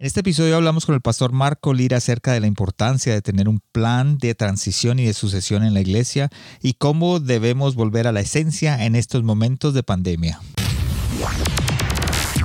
En este episodio hablamos con el pastor Marco Lira acerca de la importancia de tener un plan de transición y de sucesión en la iglesia y cómo debemos volver a la esencia en estos momentos de pandemia.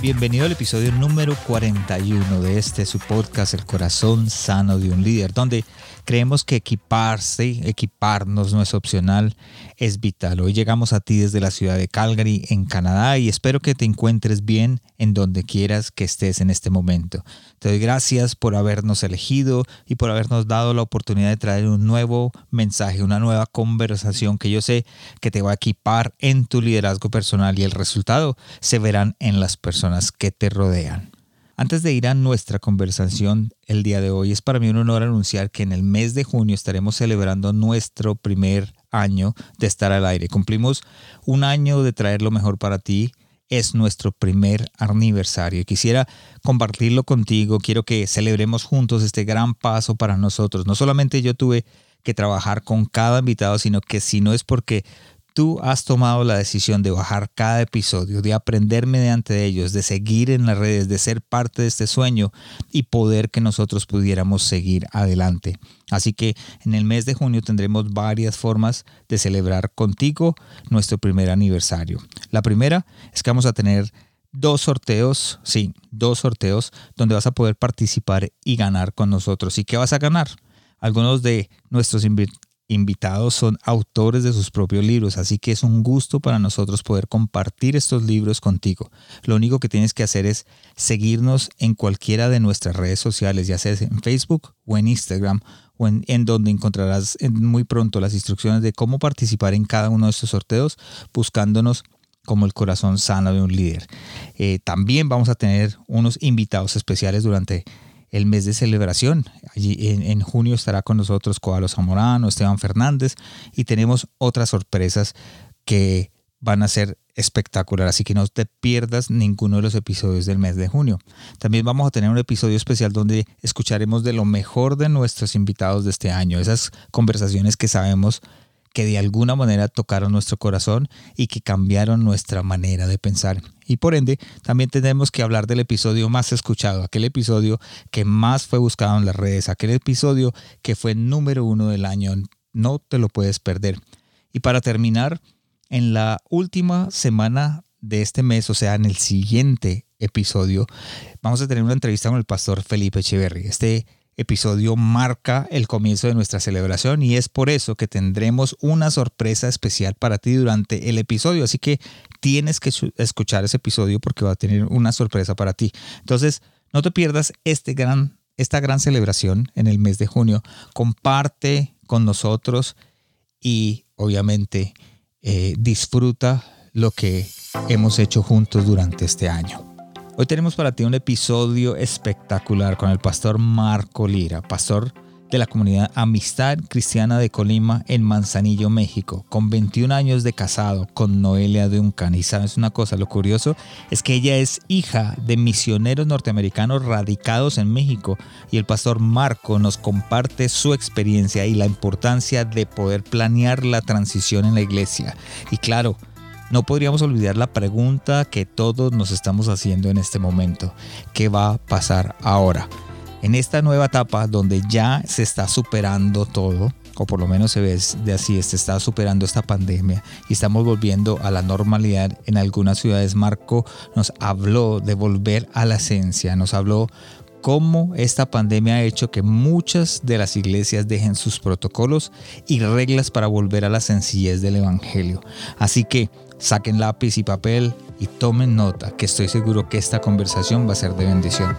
Bienvenido al episodio número 41 de este su podcast El corazón sano de un líder, donde creemos que equiparse, equiparnos no es opcional, es vital. Hoy llegamos a ti desde la ciudad de Calgary, en Canadá, y espero que te encuentres bien en donde quieras que estés en este momento. Te doy gracias por habernos elegido y por habernos dado la oportunidad de traer un nuevo mensaje, una nueva conversación que yo sé que te va a equipar en tu liderazgo personal y el resultado se verán en las personas que te rodean. Antes de ir a nuestra conversación el día de hoy, es para mí un honor anunciar que en el mes de junio estaremos celebrando nuestro primer año de estar al aire. Cumplimos un año de traer lo mejor para ti. Es nuestro primer aniversario. Quisiera compartirlo contigo. Quiero que celebremos juntos este gran paso para nosotros. No solamente yo tuve que trabajar con cada invitado, sino que si no es porque tú has tomado la decisión de bajar cada episodio, de aprender mediante ellos, de seguir en las redes, de ser parte de este sueño y poder que nosotros pudiéramos seguir adelante. Así que en el mes de junio tendremos varias formas de celebrar contigo nuestro primer aniversario. La primera es que vamos a tener dos sorteos, sí, dos sorteos donde vas a poder participar y ganar con nosotros. ¿Y qué vas a ganar? Algunos de nuestros invitados son autores de sus propios libros, así que es un gusto para nosotros poder compartir estos libros contigo. Lo único que tienes que hacer es seguirnos en cualquiera de nuestras redes sociales, ya sea en Facebook o en Instagram, o en, donde encontrarás muy pronto las instrucciones de cómo participar en cada uno de estos sorteos, buscándonos como el corazón sano de un líder. Eh, también vamos a tener unos invitados especiales durante el mes de celebración. Allí en, junio estará con nosotros Coalo Zamorano, Esteban Fernández y tenemos otras sorpresas que van a ser espectacular, así que no te pierdas ninguno de los episodios del mes de junio. También vamos a tener un episodio especial donde escucharemos de lo mejor de nuestros invitados de este año, esas conversaciones que sabemos que de alguna manera tocaron nuestro corazón y que cambiaron nuestra manera de pensar. Y por ende, también tenemos que hablar del episodio más escuchado, aquel episodio que más fue buscado en las redes, aquel episodio que fue número uno del año. No te lo puedes perder. Y para terminar, en la última semana de este mes, o sea, en el siguiente episodio, vamos a tener una entrevista con el pastor Felipe Echeverry. Este episodio marca el comienzo de nuestra celebración y es por eso que tendremos una sorpresa especial para ti durante el episodio. Así que tienes que escuchar ese episodio porque va a tener una sorpresa para ti. Entonces, no te pierdas este gran, esta gran celebración en el mes de junio. Comparte con nosotros y obviamente eh, disfruta lo que hemos hecho juntos durante este año. Hoy tenemos para ti un episodio espectacular con el pastor Marco Lira, pastor de la comunidad Amistad Cristiana de Colima en Manzanillo, México, con 21 años de casado con Noelia Duncan. Y sabes una cosa, lo curioso es que ella es hija de misioneros norteamericanos radicados en México y el pastor Marco nos comparte su experiencia y la importancia de poder planear la transición en la iglesia. Y claro, no podríamos olvidar la pregunta que todos nos estamos haciendo en este momento. ¿Qué va a pasar ahora? En esta nueva etapa donde ya se está superando todo, o por lo menos se ve de así, se está superando esta pandemia y estamos volviendo a la normalidad en algunas ciudades. Marco nos habló de volver a la esencia, nos habló cómo esta pandemia ha hecho que muchas de las iglesias dejen sus protocolos y reglas para volver a la sencillez del Evangelio. Así que Saquen lápiz y papel y tomen nota, que estoy seguro que esta conversación va a ser de bendición.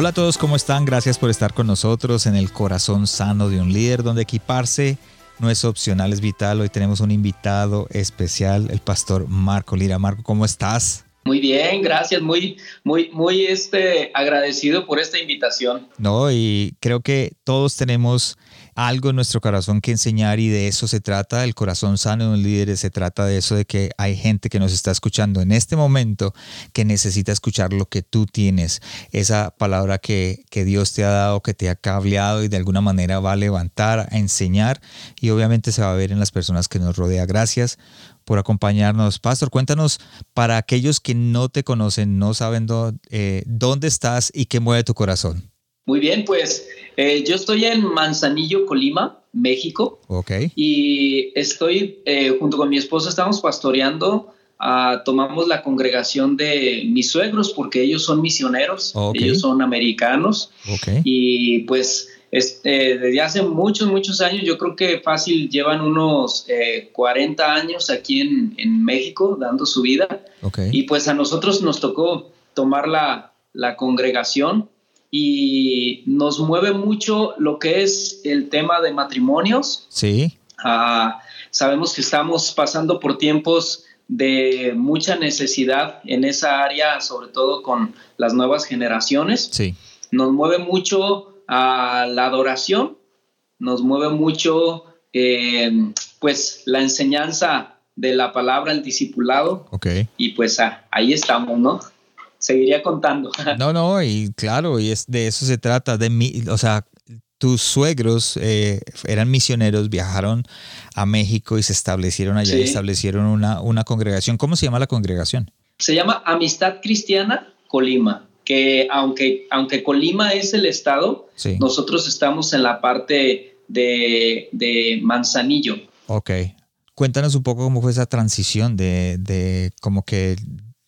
Hola a todos, ¿cómo están? Gracias por estar con nosotros en el corazón sano de un líder, donde equiparse no es opcional, es vital. Hoy tenemos un invitado especial, el pastor Marco Lira. Marco, ¿cómo estás? Muy bien, gracias, muy, muy, muy este, agradecido por esta invitación. No, y creo que todos tenemos algo en nuestro corazón que enseñar y de eso se trata, el corazón sano de un líder, se trata de eso, de que hay gente que nos está escuchando en este momento que necesita escuchar lo que tú tienes, esa palabra que, que Dios te ha dado, que te ha cableado y de alguna manera va a levantar, a enseñar y obviamente se va a ver en las personas que nos rodea. Gracias por acompañarnos. Pastor, cuéntanos para aquellos que no te conocen, no saben eh, dónde estás y qué mueve tu corazón. Muy bien, pues eh, yo estoy en Manzanillo, Colima, México. Ok. Y estoy, eh, junto con mi esposa, estamos pastoreando. Ah, tomamos la congregación de mis suegros porque ellos son misioneros, ellos son americanos. Okay. Y pues este, desde hace muchos, muchos años, yo creo que fácil llevan unos 40 eh, años aquí en, en, México dando su vida. Y pues a nosotros nos tocó tomar la, la congregación y nos mueve mucho lo que es el tema de matrimonios. Sí. Ah, sabemos que estamos pasando por tiempos de mucha necesidad en esa área, sobre todo con las nuevas generaciones. Sí. Nos mueve mucho a la adoración, nos mueve mucho eh, pues la enseñanza de la palabra, el discipulado. Y pues ah, ahí estamos, ¿no? Seguiría contando. No, no, y claro, y es, de eso se trata, de mí, o sea, tus suegros eh, eran misioneros, viajaron a México y se establecieron allá, y establecieron una, una congregación. ¿Cómo se llama la congregación? Se llama Amistad Cristiana Colima que aunque, aunque Colima es el estado, nosotros estamos en la parte de, Manzanillo. Ok. Cuéntanos un poco cómo fue esa transición de, de como que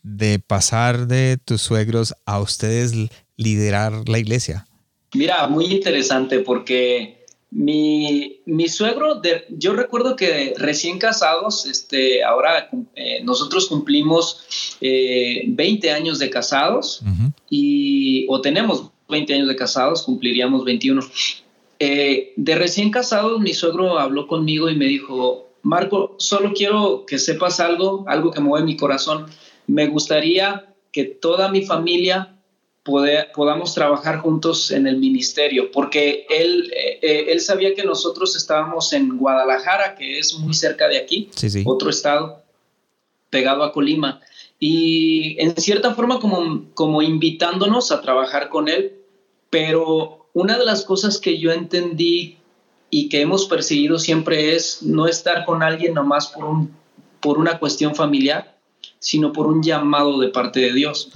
de pasar de tus suegros a ustedes liderar la iglesia. Mira, muy interesante porque mi, mi suegro, de, yo recuerdo que recién casados, este, ahora eh, nosotros cumplimos 20 eh, años de casados y, o tenemos 20 años de casados, cumpliríamos 21. Eh, de recién casados, mi suegro habló conmigo y me dijo, Marco, solo quiero que sepas algo, algo que mueve mi corazón. Me gustaría que toda mi familia podamos trabajar juntos en el ministerio, porque él, eh, eh, él sabía que nosotros estábamos en Guadalajara, que es muy cerca de aquí, otro estado pegado a Colima, y en cierta forma como, como invitándonos a trabajar con él, pero una de las cosas que yo entendí y que hemos perseguido siempre es no estar con alguien nomás por, un, por una cuestión familiar, sino por un llamado de parte de Dios.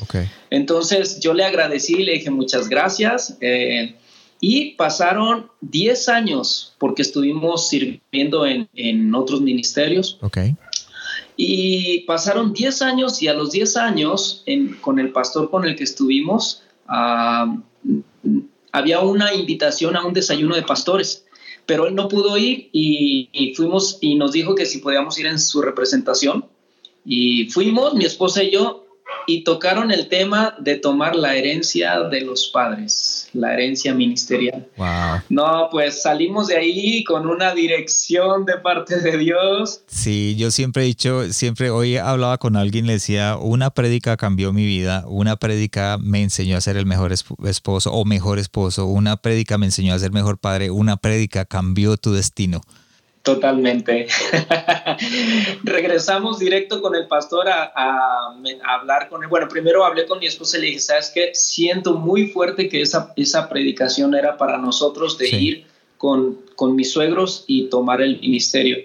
Entonces yo le agradecí, le dije muchas gracias. Eh, y pasaron 10 años porque estuvimos sirviendo en, otros ministerios. Y pasaron 10 años y a los 10 años, con el pastor con el que estuvimos, ah, había una invitación a un desayuno de pastores, pero él no pudo ir y, y, fuimos y nos dijo que si podíamos ir en su representación. Y fuimos, mi esposa y yo, y tocaron el tema de tomar la herencia de los padres, la herencia ministerial. Wow. No, pues salimos de ahí con una dirección de parte de Dios. Sí, yo siempre he dicho, siempre hoy hablaba con alguien, le decía, una prédica cambió mi vida, una prédica me enseñó a ser el mejor esposo o mejor esposo, una prédica me enseñó a ser mejor padre, una prédica cambió tu destino. Totalmente. Regresamos directo con el pastor a, hablar con él. Bueno, primero hablé con mi esposa y le dije, ¿sabes qué? Siento muy fuerte que esa, esa predicación era para nosotros de ir con, con, mis suegros y tomar el ministerio.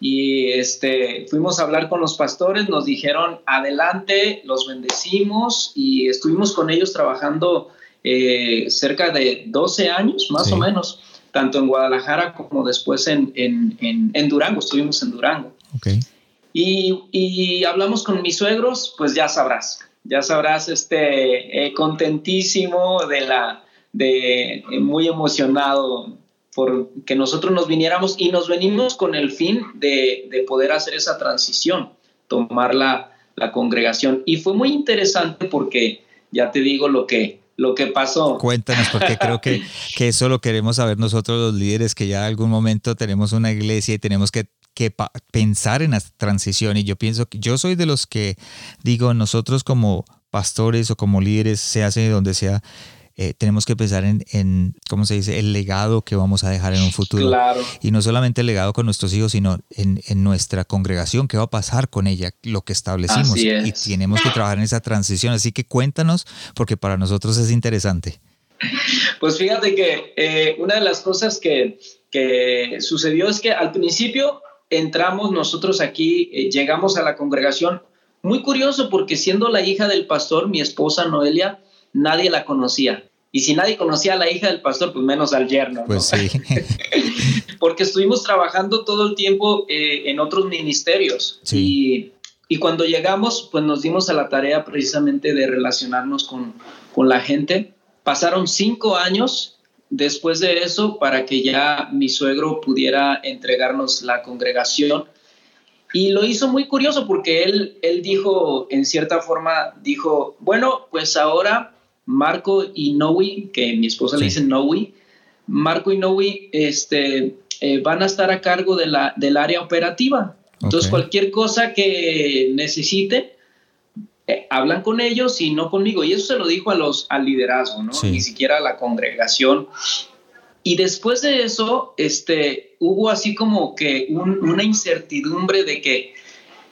Y este, fuimos a hablar con los pastores, nos dijeron, adelante, los bendecimos y estuvimos con ellos trabajando eh, cerca de 12 años, más o menos tanto en Guadalajara como después en, en, Durango, estuvimos en Durango. Y, hablamos con mis suegros, pues ya sabrás, ya sabrás, este, eh, contentísimo de la, de, eh, muy emocionado por que nosotros nos viniéramos y nos venimos con el fin de, de poder hacer esa transición, tomar la, la, congregación. Y fue muy interesante porque, ya te digo, lo que, lo que pasó. Cuéntanos, porque creo que, que eso lo queremos saber nosotros los líderes, que ya en algún momento tenemos una iglesia y tenemos que que pensar en la transición y yo pienso que yo soy de los que digo nosotros como pastores o como líderes, se hace donde sea, eh, tenemos que pensar en, en, ¿cómo se dice?, el legado que vamos a dejar en un futuro. Claro. Y no solamente el legado con nuestros hijos, sino en, en nuestra congregación, qué va a pasar con ella, lo que establecimos. Y tenemos que trabajar en esa transición. Así que cuéntanos, porque para nosotros es interesante. Pues fíjate que eh, una de las cosas que, que sucedió es que al principio entramos nosotros aquí, eh, llegamos a la congregación. Muy curioso porque siendo la hija del pastor, mi esposa Noelia, nadie la conocía. Y si nadie conocía a la hija del pastor, pues menos al yerno. Pues sí. porque estuvimos trabajando todo el tiempo eh, en otros ministerios. Y, y, cuando llegamos, pues nos dimos a la tarea precisamente de relacionarnos con, con la gente. Pasaron cinco años después de eso para que ya mi suegro pudiera entregarnos la congregación. Y lo hizo muy curioso porque él, él dijo, en cierta forma, dijo, bueno, pues ahora Marco y Noe, que mi esposa le dice Noe, Marco y Noe este, eh, van a estar a cargo de la, del área operativa. Entonces, cualquier cosa que necesite, eh, hablan con ellos y no conmigo. Y eso se lo dijo a los, al liderazgo, ¿no? Ni siquiera a la congregación. Y después de eso, este, hubo así como que una incertidumbre de que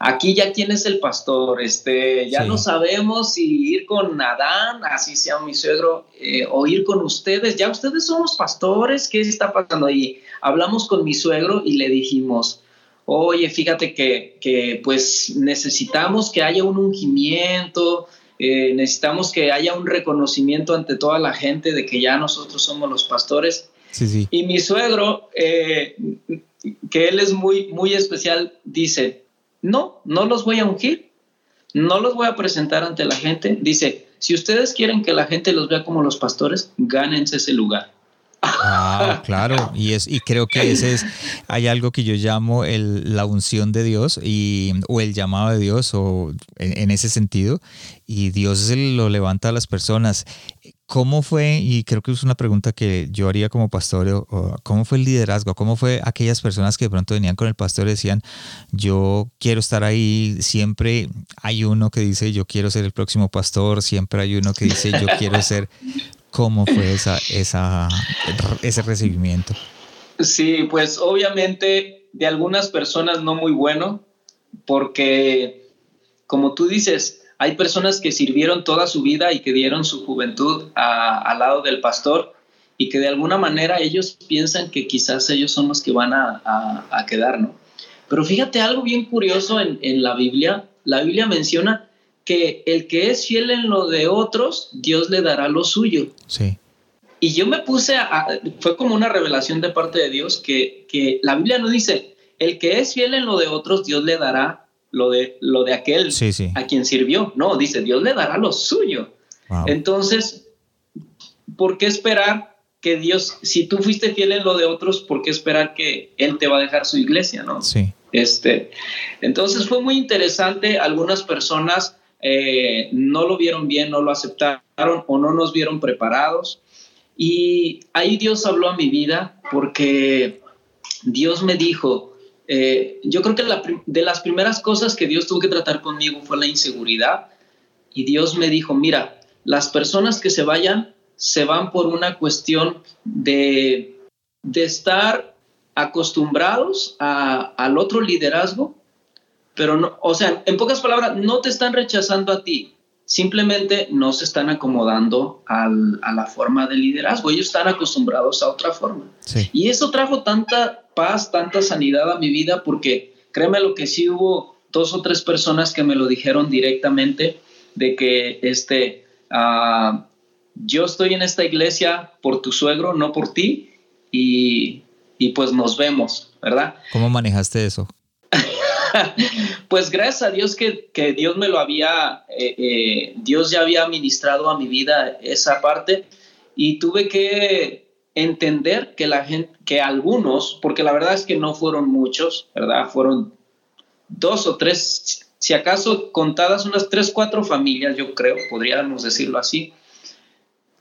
aquí ya quién es el pastor, este, ya no sabemos si ir con Adán, así sea mi suegro, eh, o ir con ustedes, ya ustedes son los pastores, ¿qué está pasando ahí? Hablamos con mi suegro y le dijimos, oye, fíjate que, pues necesitamos que haya un ungimiento, eh, necesitamos que haya un reconocimiento ante toda la gente de que ya nosotros somos los pastores. Y mi suegro, eh, que él es muy, muy especial, dice, no, no los voy a ungir, no los voy a presentar ante la gente. Dice, si ustedes quieren que la gente los vea como los pastores, gánense ese lugar. Ah, claro, y es y creo que ese es hay algo que yo llamo el, la unción de Dios y o el llamado de Dios o en, ese sentido y Dios lo levanta a las personas. ¿Cómo fue, y creo que es una pregunta que yo haría como pastor, cómo fue el liderazgo? ¿Cómo fue aquellas personas que de pronto venían con el pastor y decían, yo quiero estar ahí? Siempre hay uno que dice, yo quiero ser el próximo pastor, siempre hay uno que dice, yo quiero ser ¿Cómo fue esa, esa, ese recibimiento? Sí, pues obviamente de algunas personas no muy bueno, porque como tú dices, hay personas que sirvieron toda su vida y que dieron su juventud al lado del pastor y que de alguna manera ellos piensan que quizás ellos son los que van a, a, quedar, ¿no? Pero fíjate algo bien curioso en, en la Biblia. La Biblia menciona que el que es fiel en lo de otros, Dios le dará lo suyo. Sí. Y yo me puse a, fue como una revelación de parte de Dios que, que la Biblia no dice, el que es fiel en lo de otros, Dios le dará lo de, lo de aquel a quien sirvió. No, dice, Dios le dará lo suyo. Entonces, ¿por qué esperar que Dios, si tú fuiste fiel en lo de otros, ¿por qué esperar que Él te va a dejar su iglesia, no? Sí. Este, entonces fue muy interesante. Algunas personas eh, no lo vieron bien, no lo aceptaron o no nos vieron preparados. Y ahí Dios habló a mi vida porque Dios me dijo, eh, yo creo que de las primeras cosas que Dios tuvo que tratar conmigo fue la inseguridad. Y Dios me dijo, mira, las personas que se vayan se van por una cuestión de, de estar acostumbrados al otro liderazgo pero no, o sea, en pocas palabras, no te están rechazando a ti, simplemente no se están acomodando al, a la forma de liderazgo, ellos están acostumbrados a otra forma. Y eso trajo tanta paz, tanta sanidad a mi vida, porque créeme lo que sí hubo dos o tres personas que me lo dijeron directamente, de que este, uh, yo estoy en esta iglesia por tu suegro, no por ti, y, y pues nos vemos, ¿verdad? ¿Cómo manejaste eso? pues gracias a Dios que, Dios me lo había, eh, eh, Dios ya había ministrado a mi vida esa parte y tuve que entender que la gente, que algunos, porque la verdad es que no fueron muchos, ¿verdad? Fueron dos o tres, si acaso contadas unas tres, cuatro familias, yo creo, podríamos decirlo así,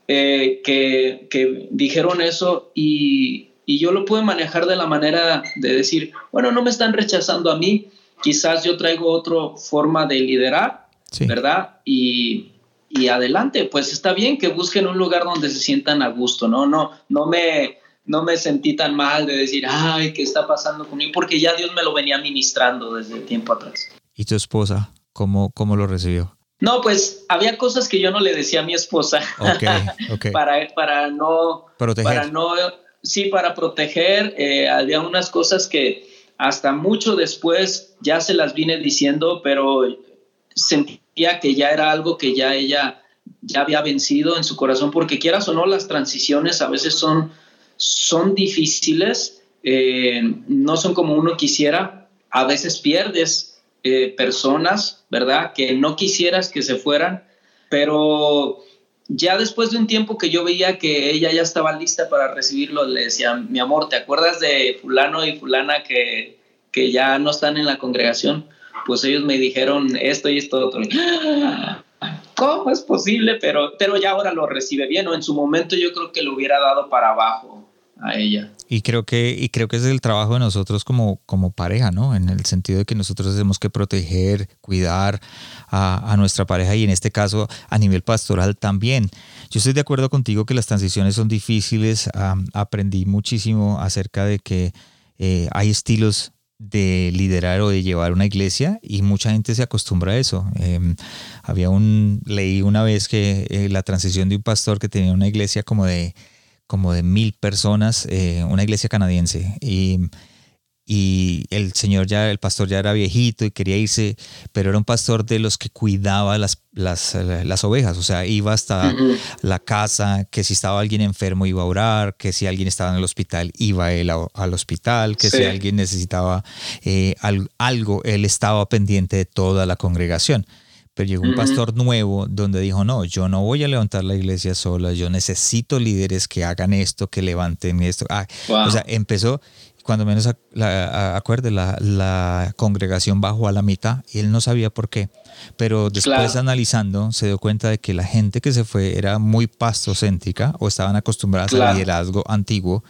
eh, que, que, dijeron eso y, y, yo lo pude manejar de la manera de decir, bueno, no me están rechazando a mí, quizás yo traigo otra forma de liderar, ¿verdad? Y, y, adelante, pues está bien que busquen un lugar donde se sientan a gusto, ¿no? No, no me no me sentí tan mal de decir, ay, ¿qué está pasando conmigo? Porque ya Dios me lo venía ministrando desde tiempo atrás. ¿Y tu esposa, cómo, cómo lo recibió? No, pues había cosas que yo no le decía a mi esposa. para, para no. Proteger. Para no. Sí, para proteger. Eh, había unas cosas que hasta mucho después ya se las vine diciendo, pero sentía que ya era algo que ya ella ya había vencido en su corazón, porque quieras o no, las transiciones a veces son son difíciles, eh, no son como uno quisiera, a veces pierdes eh, personas, ¿verdad? Que no quisieras que se fueran, pero ya después de un tiempo que yo veía que ella ya estaba lista para recibirlo, le decía, mi amor, ¿te acuerdas de fulano y fulana que, que ya no están en la congregación? Pues ellos me dijeron esto y esto otro. ¿Cómo es posible? Pero, pero ya ahora lo recibe bien, o en su momento yo creo que lo hubiera dado para abajo a ella. Y creo que, y creo que es el trabajo de nosotros como, como pareja, ¿no? En el sentido de que nosotros tenemos que proteger, cuidar a, nuestra pareja y en este caso a nivel pastoral también. Yo estoy de acuerdo contigo que las transiciones son difíciles. aprendí muchísimo acerca de que eh, hay estilos de liderar o de llevar una iglesia y mucha gente se acostumbra a eso. Em, había un, leí una vez que eh, la transición de un pastor que tenía una iglesia como de como de mil personas, eh, una iglesia canadiense. Y, y, el señor ya, el pastor ya era viejito y quería irse, pero era un pastor de los que cuidaba las, las, las ovejas, o sea, iba hasta la casa, que si estaba alguien enfermo iba a orar, que si alguien estaba en el hospital iba él al hospital, que si alguien necesitaba eh, algo, él estaba pendiente de toda la congregación. Pero llegó un pastor nuevo donde dijo, no, yo no voy a levantar la iglesia sola, yo necesito líderes que hagan esto, que levanten esto. Ah, o sea, empezó, cuando menos acuerde, la, la, congregación bajó a la mitad y él no sabía por qué. Pero después analizando, se dio cuenta de que la gente que se fue era muy pastocéntrica o estaban acostumbradas al liderazgo antiguo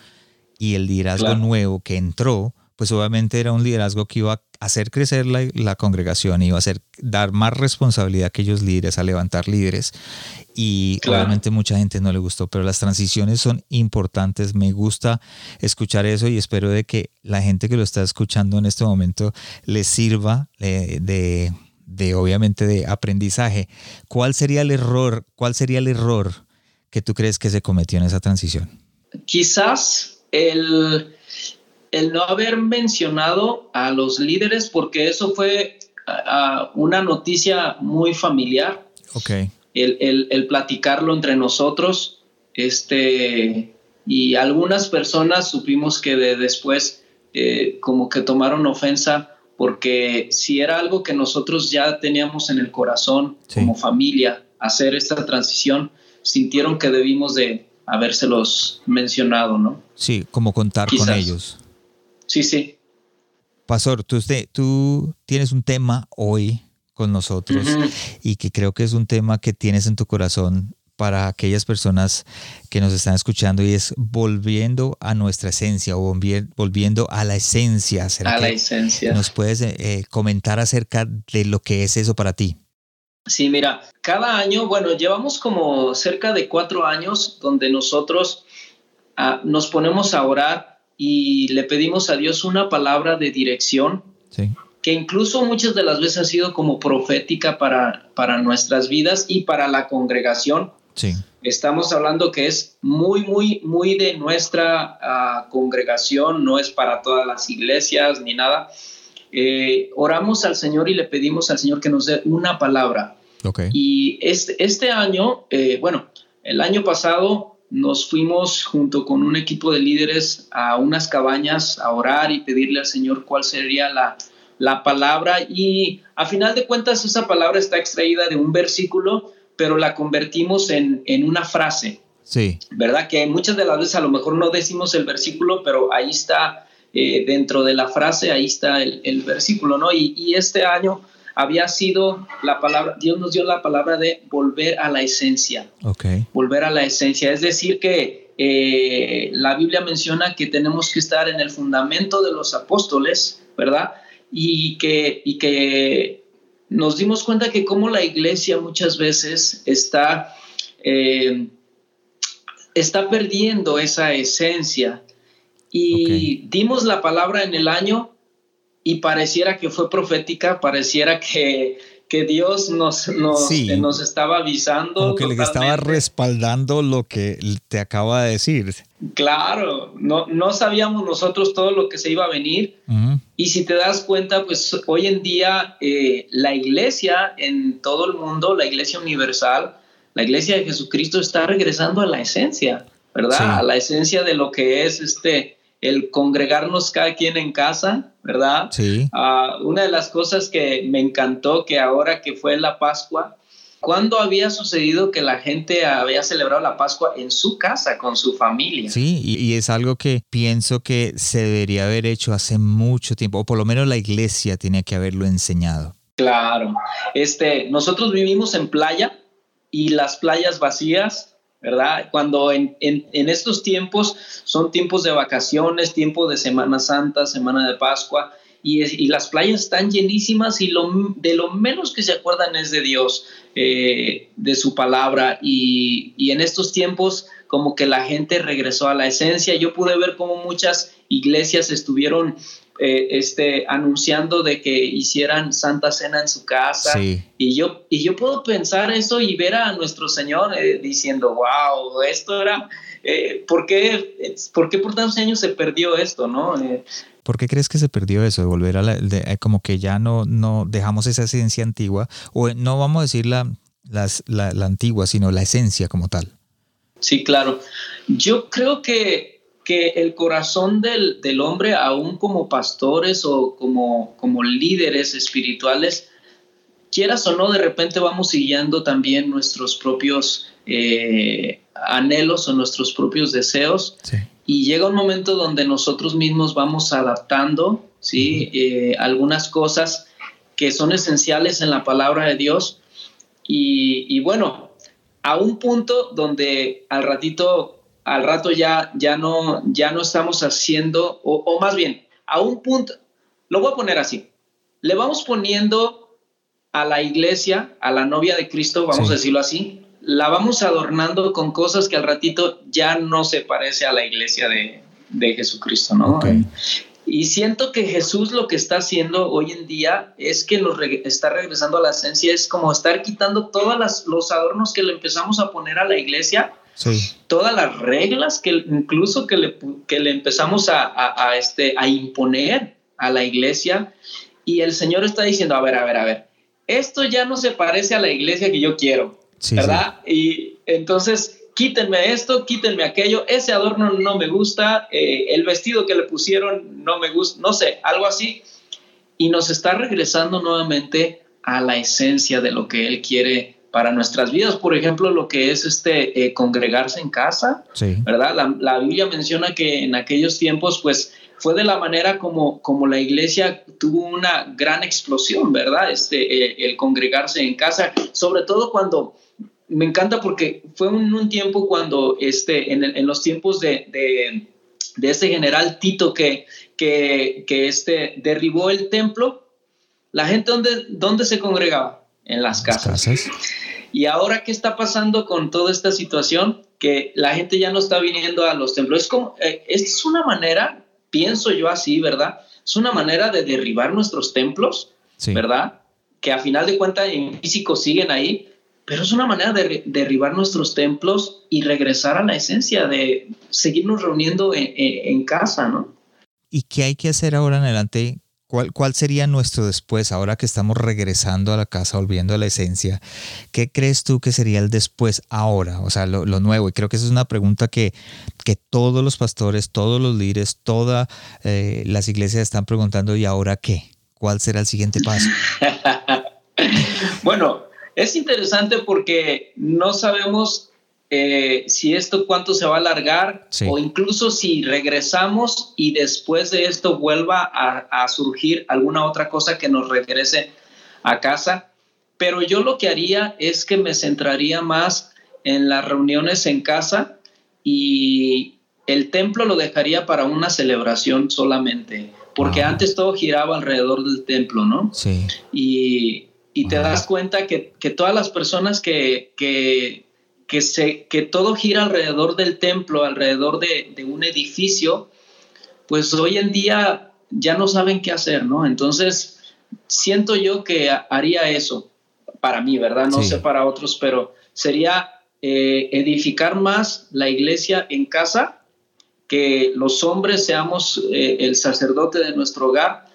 y el liderazgo nuevo que entró pues obviamente era un liderazgo que iba a hacer crecer la, congregación, iba a hacer dar más responsabilidad a aquellos líderes, a levantar líderes. Y obviamente mucha gente no le gustó, pero las transiciones son importantes. Me gusta escuchar eso y espero de que la gente que lo está escuchando en este momento les sirva eh, de, de obviamente de aprendizaje. ¿Cuál sería el error? ¿Cuál sería el error que tú crees que se cometió en esa transición? Quizás el el no haber mencionado a los líderes, porque eso fue una noticia muy familiar. Ok. El, platicarlo entre nosotros, este, y algunas personas supimos que después eh, como que tomaron ofensa porque si era algo que nosotros ya teníamos en el corazón como familia, hacer esta transición, sintieron que debimos de habérselos mencionado, ¿no? Sí, como contar con ellos. Sí, sí. Pastor, tú, tú tienes un tema hoy con nosotros y que creo que es un tema que tienes en tu corazón para aquellas personas que nos están escuchando y es volviendo a nuestra esencia o volviendo a la esencia. A la esencia. ¿Nos puedes eh, eh, comentar acerca de lo que es eso para ti? Sí, mira, cada año, bueno, llevamos como cerca de cuatro años donde nosotros ah, nos ponemos a orar y le pedimos a Dios una palabra de dirección que incluso muchas de las veces ha sido como profética para, para nuestras vidas y para la congregación. Estamos hablando que es muy, muy, muy de nuestra ah, congregación, no es para todas las iglesias ni nada. Eh, oramos al Señor y le pedimos al Señor que nos dé una palabra. Y este, este año, eh, bueno, el año pasado nos fuimos junto con un equipo de líderes a unas cabañas a orar y pedirle al Señor cuál sería la, palabra y a final de cuentas esa palabra está extraída de un versículo, pero la convertimos en, una frase. Sí. ¿Verdad? Que muchas de las veces a lo mejor no decimos el versículo, pero ahí está, eh, dentro de la frase, ahí está el, versículo, ¿no? Y, y, este año había sido la palabra, Dios nos dio la palabra de volver a la esencia. Okay. Volver a la esencia. Es decir, que eh, la Biblia menciona que tenemos que estar en el fundamento de los apóstoles, ¿verdad? Y que, y que nos dimos cuenta que como la iglesia muchas veces está, eh, está perdiendo esa esencia. Y dimos la palabra en el año y pareciera que fue profética, pareciera que, que Dios nos, nos, nos, estaba avisando. Como que le estaba respaldando lo que te acaba de decir. Claro, no, no sabíamos nosotros todo lo que se iba a venir. Y si te das cuenta, pues hoy en día eh, la iglesia en todo el mundo, la iglesia universal, la iglesia de Jesucristo está regresando a la esencia, ¿verdad? A la esencia de lo que es este el congregarnos cada quien en casa, ¿verdad? Sí. Ah, una de las cosas que me encantó que ahora que fue la Pascua, ¿cuándo había sucedido que la gente había celebrado la Pascua en su casa, con su familia? Sí, y, es algo que pienso que se debería haber hecho hace mucho tiempo, o por lo menos la iglesia tiene que haberlo enseñado. Claro. Este, nosotros vivimos en playa y las playas vacías ¿verdad? Cuando en, estos tiempos son tiempos de vacaciones, tiempo de Semana Santa, Semana de Pascua, y, las playas están llenísimas y lo, de lo menos que se acuerdan es de Dios, eh, de su palabra, y, y en estos tiempos como que la gente regresó a la esencia. Yo pude ver cómo muchas iglesias estuvieron eh, este, anunciando de que hicieran Santa Cena en su casa. Y, yo, y yo puedo pensar eso y ver a nuestro Señor eh, diciendo, wow, esto era, eh, ¿por, qué, ¿por, por tantos años se perdió esto? ¿no? ¿Por qué crees que se perdió eso de volver a la, como que ya no, no dejamos esa esencia antigua? O no vamos a decir la, la, la antigua, sino la esencia como tal. Sí, claro. Yo creo que que el corazón del, hombre, aún como pastores o como, como líderes espirituales, quieras o no, de repente vamos siguiendo también nuestros propios eh, anhelos o nuestros propios deseos. Y llega un momento donde nosotros mismos vamos adaptando ¿sí? Eh, algunas cosas que son esenciales en la palabra de Dios. Y, y bueno, a un punto donde al ratito al rato ya, ya, no, ya no estamos haciendo, o, más bien, a un punto, lo voy a poner así, le vamos poniendo a la iglesia, a la novia de Cristo, vamos a decirlo así, la vamos adornando con cosas que al ratito ya no se parece a la iglesia de, Jesucristo, ¿no? Y siento que Jesús lo que está haciendo hoy en día es que nos está regresando a la esencia, es como estar quitando todos los adornos que le empezamos a poner a la iglesia Todas las reglas que incluso que le, que le empezamos a, este, a imponer a la iglesia y el Señor está diciendo, a ver, a ver, a ver, esto ya no se parece a la iglesia que yo quiero, ¿verdad? Y entonces quítenme esto, quítenme aquello, ese adorno no me gusta, eh, el vestido que le pusieron no me gusta, no sé, algo así. Y nos está regresando nuevamente a la esencia de lo que Él quiere para nuestras vidas. Por ejemplo, lo que es este eh, congregarse en casa, ¿verdad? La, Biblia menciona que en aquellos tiempos, pues, fue de la manera como, como la iglesia tuvo una gran explosión, ¿verdad? Este, eh, el congregarse en casa, sobre todo cuando, me encanta porque fue un, un tiempo cuando, este, en, en los tiempos de, de, de, este general Tito que, que, que este, derribó el templo, la gente, ¿dónde, dónde se congregaba? En las casas. Y ahora, ¿qué está pasando con toda esta situación? Que la gente ya no está viniendo a los templos. Es como, eh, esta es una manera, pienso yo así, ¿verdad? Es una manera de derribar nuestros templos, ¿verdad? Que a final de cuentas en físico siguen ahí, pero es una manera de derribar nuestros templos y regresar a la esencia de seguirnos reuniendo en, en casa, ¿no? ¿Y qué hay que hacer ahora en adelante ¿Cuál, sería nuestro después, ahora que estamos regresando a la casa, volviendo a la esencia? ¿Qué crees tú que sería el después ahora? O sea, lo, nuevo. Y creo que esa es una pregunta que, que todos los pastores, todos los líderes, todas eh, las iglesias están preguntando, ¿y ahora qué? ¿Cuál será el siguiente paso? bueno, es interesante porque no sabemos eh, si esto cuánto se va a alargar o incluso si regresamos y después de esto vuelva a, surgir alguna otra cosa que nos regrese a casa, pero yo lo que haría es que me centraría más en las reuniones en casa y el templo lo dejaría para una celebración solamente, porque antes todo giraba alrededor del templo, ¿no? Sí. Y, te das cuenta que, todas las personas que, que, que, se, que todo gira alrededor del templo, alrededor de, de un edificio, pues hoy en día ya no saben qué hacer, ¿no? Entonces, siento yo que haría eso para mí, ¿verdad? No sé para otros, pero sería eh, edificar más la iglesia en casa, que los hombres seamos eh, el sacerdote de nuestro hogar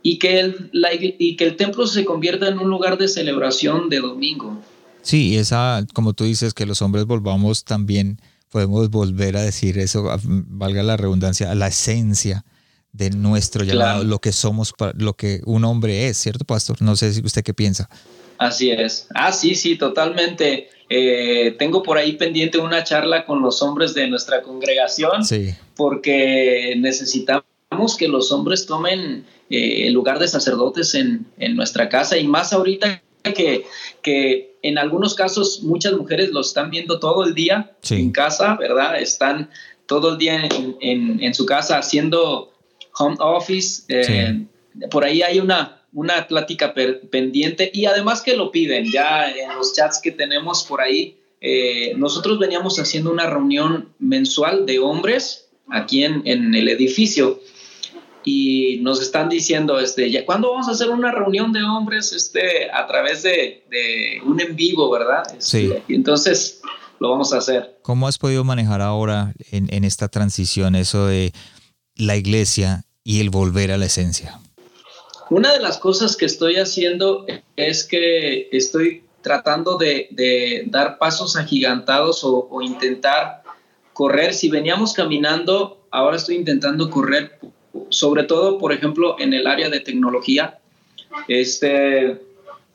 y que, el, y que el templo se convierta en un lugar de celebración de domingo. Sí, esa, como tú dices, que los hombres volvamos también podemos volver a decir eso, valga la redundancia, a la esencia de nuestro llamado, lo que somos, lo que un hombre es, ¿cierto, pastor? No sé si usted qué piensa. Así es. Ah, sí, sí, totalmente. Eh, tengo por ahí pendiente una charla con los hombres de nuestra congregación, sí. porque necesitamos que los hombres tomen eh, el lugar de sacerdotes en, en, nuestra casa y más ahorita que, que en algunos casos muchas mujeres lo están viendo todo el día en casa, ¿verdad? Están todo el día en, en, su casa haciendo home office. Eh, por ahí hay una, una plática pendiente y además que lo piden ya en los chats que tenemos por ahí. Eh, nosotros veníamos haciendo una reunión mensual de hombres aquí en, en el edificio y nos están diciendo, este, ya, ¿cuándo vamos a hacer una reunión de hombres este, a través de, un en vivo, verdad? sí. Este, y entonces lo vamos a hacer. ¿Cómo has podido manejar ahora en, en esta transición eso de la iglesia y el volver a la esencia? Una de las cosas que estoy haciendo es que estoy tratando de, dar pasos agigantados o, o, intentar correr. Si veníamos caminando, ahora estoy intentando correr sobre todo, por ejemplo, en el área de tecnología. Este,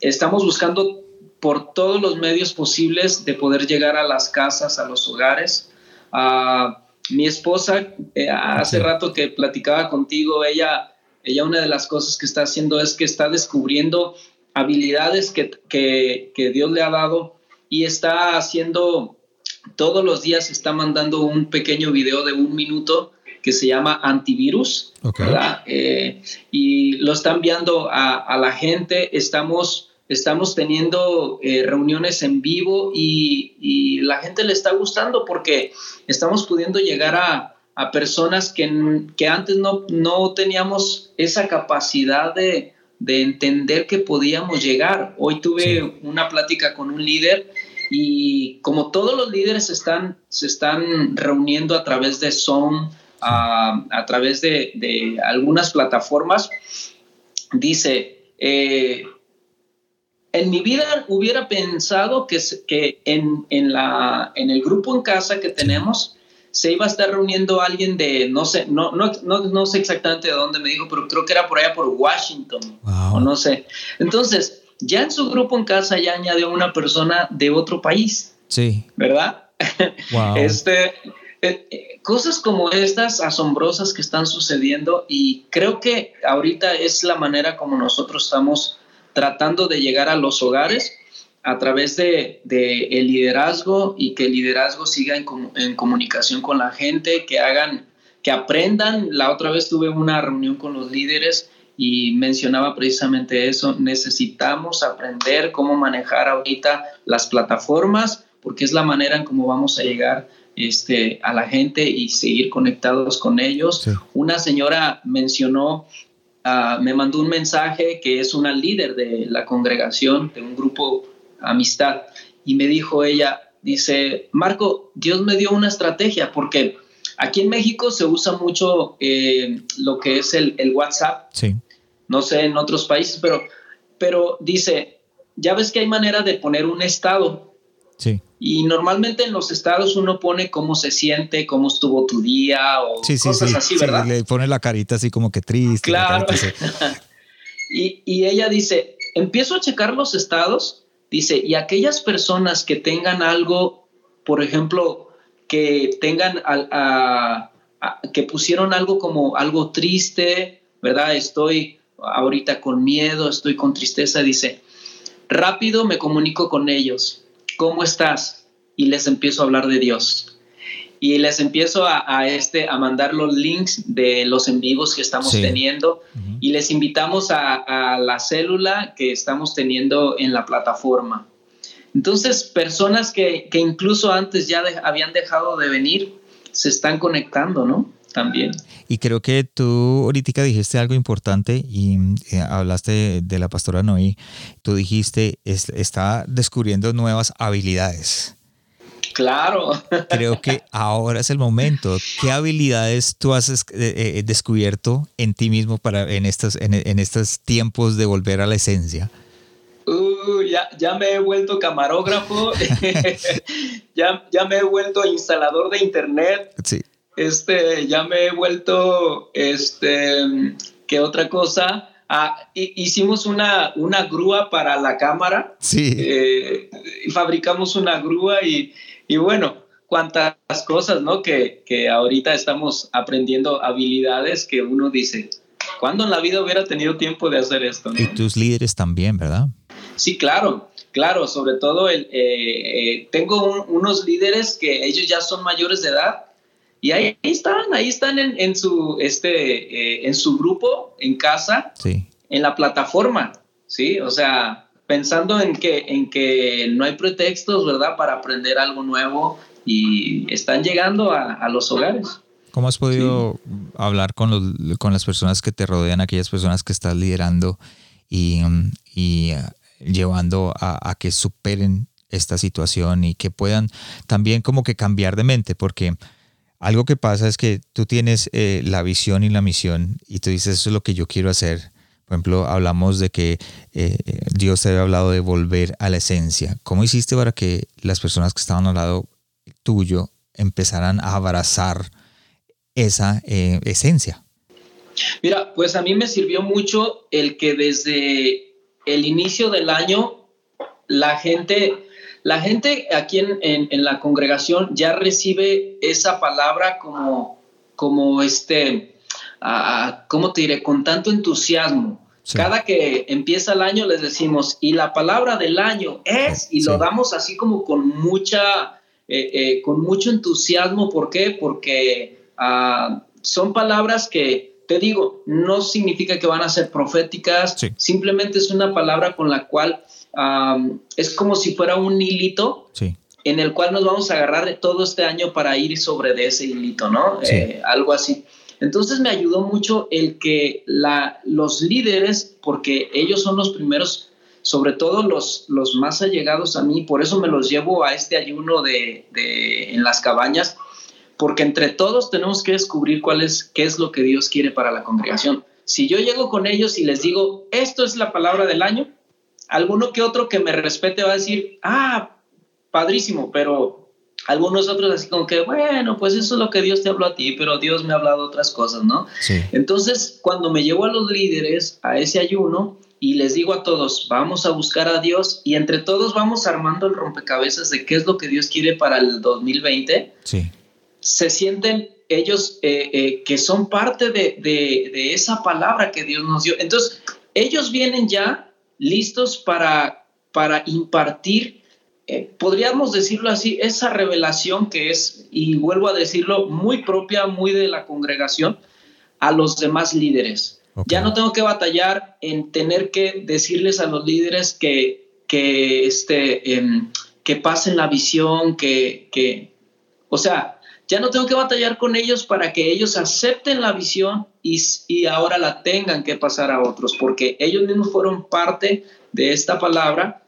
estamos buscando por todos los medios posibles de poder llegar a las casas, a los hogares. mi esposa, eh, hace rato que platicaba contigo, ella, ella una de las cosas que está haciendo es que está descubriendo habilidades que, que Dios le ha dado y está haciendo, todos los días está mandando un pequeño video de un minuto que se llama antivirus, eh, y lo está enviando a, la gente. Estamos, estamos teniendo eh, reuniones en vivo y, la gente le está gustando porque estamos pudiendo llegar a, personas que, que, antes no, no teníamos esa capacidad de, entender que podíamos llegar. Hoy tuve una plática con un líder y como todos los líderes están, se están reuniendo a través de Zoom, a, través de, algunas plataformas, dice, eh, en mi vida hubiera pensado que, que en, la, en el grupo en casa que tenemos se iba a estar reuniendo alguien de, no sé, no, no, no, sé exactamente de dónde me dijo, pero creo que era por allá por Washington, o no sé. Entonces, ya en su grupo en casa ya añadió una persona de otro país. Sí. ¿Verdad? Este, eh, eh, cosas como estas asombrosas que están sucediendo y creo que ahorita es la manera como nosotros estamos tratando de llegar a los hogares a través de, el liderazgo y que el liderazgo siga en, en, comunicación con la gente, que hagan, que aprendan. La otra vez tuve una reunión con los líderes y mencionaba precisamente eso. Necesitamos aprender cómo manejar ahorita las plataformas porque es la manera en cómo vamos a llegar este, a la gente y seguir conectados con ellos. Una señora mencionó, ah, me mandó un mensaje que es una líder de la congregación, de un grupo amistad, y me dijo ella, dice, Marco, Dios me dio una estrategia porque aquí en México se usa mucho eh, lo que es el, WhatsApp. No sé en otros países, pero, pero dice, ya ves que hay manera de poner un estado y normalmente en los estados uno pone cómo se siente, cómo estuvo tu día o cosas así, ¿verdad? le pone la carita así como que triste. Claro. y, y ella dice, empiezo a checar los estados, dice, y aquellas personas que tengan algo, por ejemplo, que tengan, a, que pusieron algo como algo triste, ¿verdad? Estoy ahorita con miedo, estoy con tristeza, dice, rápido me comunico con ellos, ¿cómo estás? Y les empiezo a hablar de Dios y les empiezo a, este, a mandar los links de los en vivos que estamos teniendo y les invitamos a, la célula que estamos teniendo en la plataforma. Entonces, personas que, incluso antes ya habían dejado de venir, se están conectando, ¿no? También. Y creo que tú ahorita dijiste algo importante y eh, hablaste de la pastora Noé. Tú dijiste, está descubriendo nuevas habilidades. Claro. Creo que ahora es el momento. ¿Qué habilidades tú has eh, eh, descubierto en ti mismo para en estos, en, estos tiempos de volver a la esencia? Uh, ya, ya, me he vuelto camarógrafo, ya, ya me he vuelto instalador de internet. Sí. Este, ya me he vuelto, este, ¿qué otra cosa? Ah, hicimos una, una grúa para la cámara. Sí. Eh, fabricamos una grúa y, y bueno, cuántas cosas, ¿no? Que, que ahorita estamos aprendiendo habilidades que uno dice, ¿cuándo en la vida hubiera tenido tiempo de hacer esto? Y tus líderes también, ¿verdad? Sí, claro, claro, sobre todo el, eh, eh, tengo unos líderes que ellos ya son mayores de edad y ahí están, ahí están en, en su, este, eh, en su grupo, en casa, sí. en la plataforma, ¿sí? O sea, pensando en que, en que no hay pretextos, ¿verdad?, para aprender algo nuevo y están llegando a, los hogares. ¿Cómo has podido hablar con, los, con las personas que te rodean, aquellas personas que estás liderando y, y uh, llevando a, que superen esta situación y que puedan también como que cambiar de mente? Porque algo que pasa es que tú tienes eh, la visión y la misión y tú dices, eso es lo que yo quiero hacer por ejemplo, hablamos de que eh, Dios te había hablado de volver a la esencia. ¿Cómo hiciste para que las personas que estaban al lado tuyo empezaran a abrazar esa eh, esencia? Mira, pues a mí me sirvió mucho el que desde el inicio del año la gente, la gente aquí en, la congregación ya recibe esa palabra como, como este, ¿cómo te diré? Con tanto entusiasmo. Cada que empieza el año les decimos, y la palabra del año es, y lo damos así como con mucha, eh, eh, con mucho entusiasmo. ¿Por qué? Porque ah, son palabras que, te digo, no significa que van a ser proféticas, simplemente es una palabra con la cual es como si fuera un hilito. En el cual nos vamos a agarrar de todo este año para ir sobre de ese hilito, ¿no? Eh, algo así. Entonces me ayudó mucho el que la, los líderes, porque ellos son los primeros, sobre todo los, los más allegados a mí, por eso me los llevo a este ayuno de, en las cabañas, porque entre todos tenemos que descubrir cuál es, qué es lo que Dios quiere para la congregación. Si yo llego con ellos y les digo, esto es la palabra del año, alguno que otro que me respete va a decir, ah, padrísimo, pero algunos otros así como que, bueno, pues eso es lo que Dios te habló a ti, pero Dios me ha hablado otras cosas, ¿no? Entonces, cuando me llevo a los líderes a ese ayuno y les digo a todos, vamos a buscar a Dios y entre todos vamos armando el rompecabezas de qué es lo que Dios quiere para el 2020, sí. se sienten ellos eh, eh, que son parte de, de esa palabra que Dios nos dio. Entonces, ellos vienen ya listos para, para impartir eh, podríamos decirlo así, esa revelación que es, y vuelvo a decirlo, muy propia, muy de la congregación, a los demás líderes. Ya no tengo que batallar en tener que decirles a los líderes que, que, este, em, que pasen la visión, que, que, o sea, ya no tengo que batallar con ellos para que ellos acepten la visión y, y ahora la tengan que pasar a otros, porque ellos mismos fueron parte de esta palabra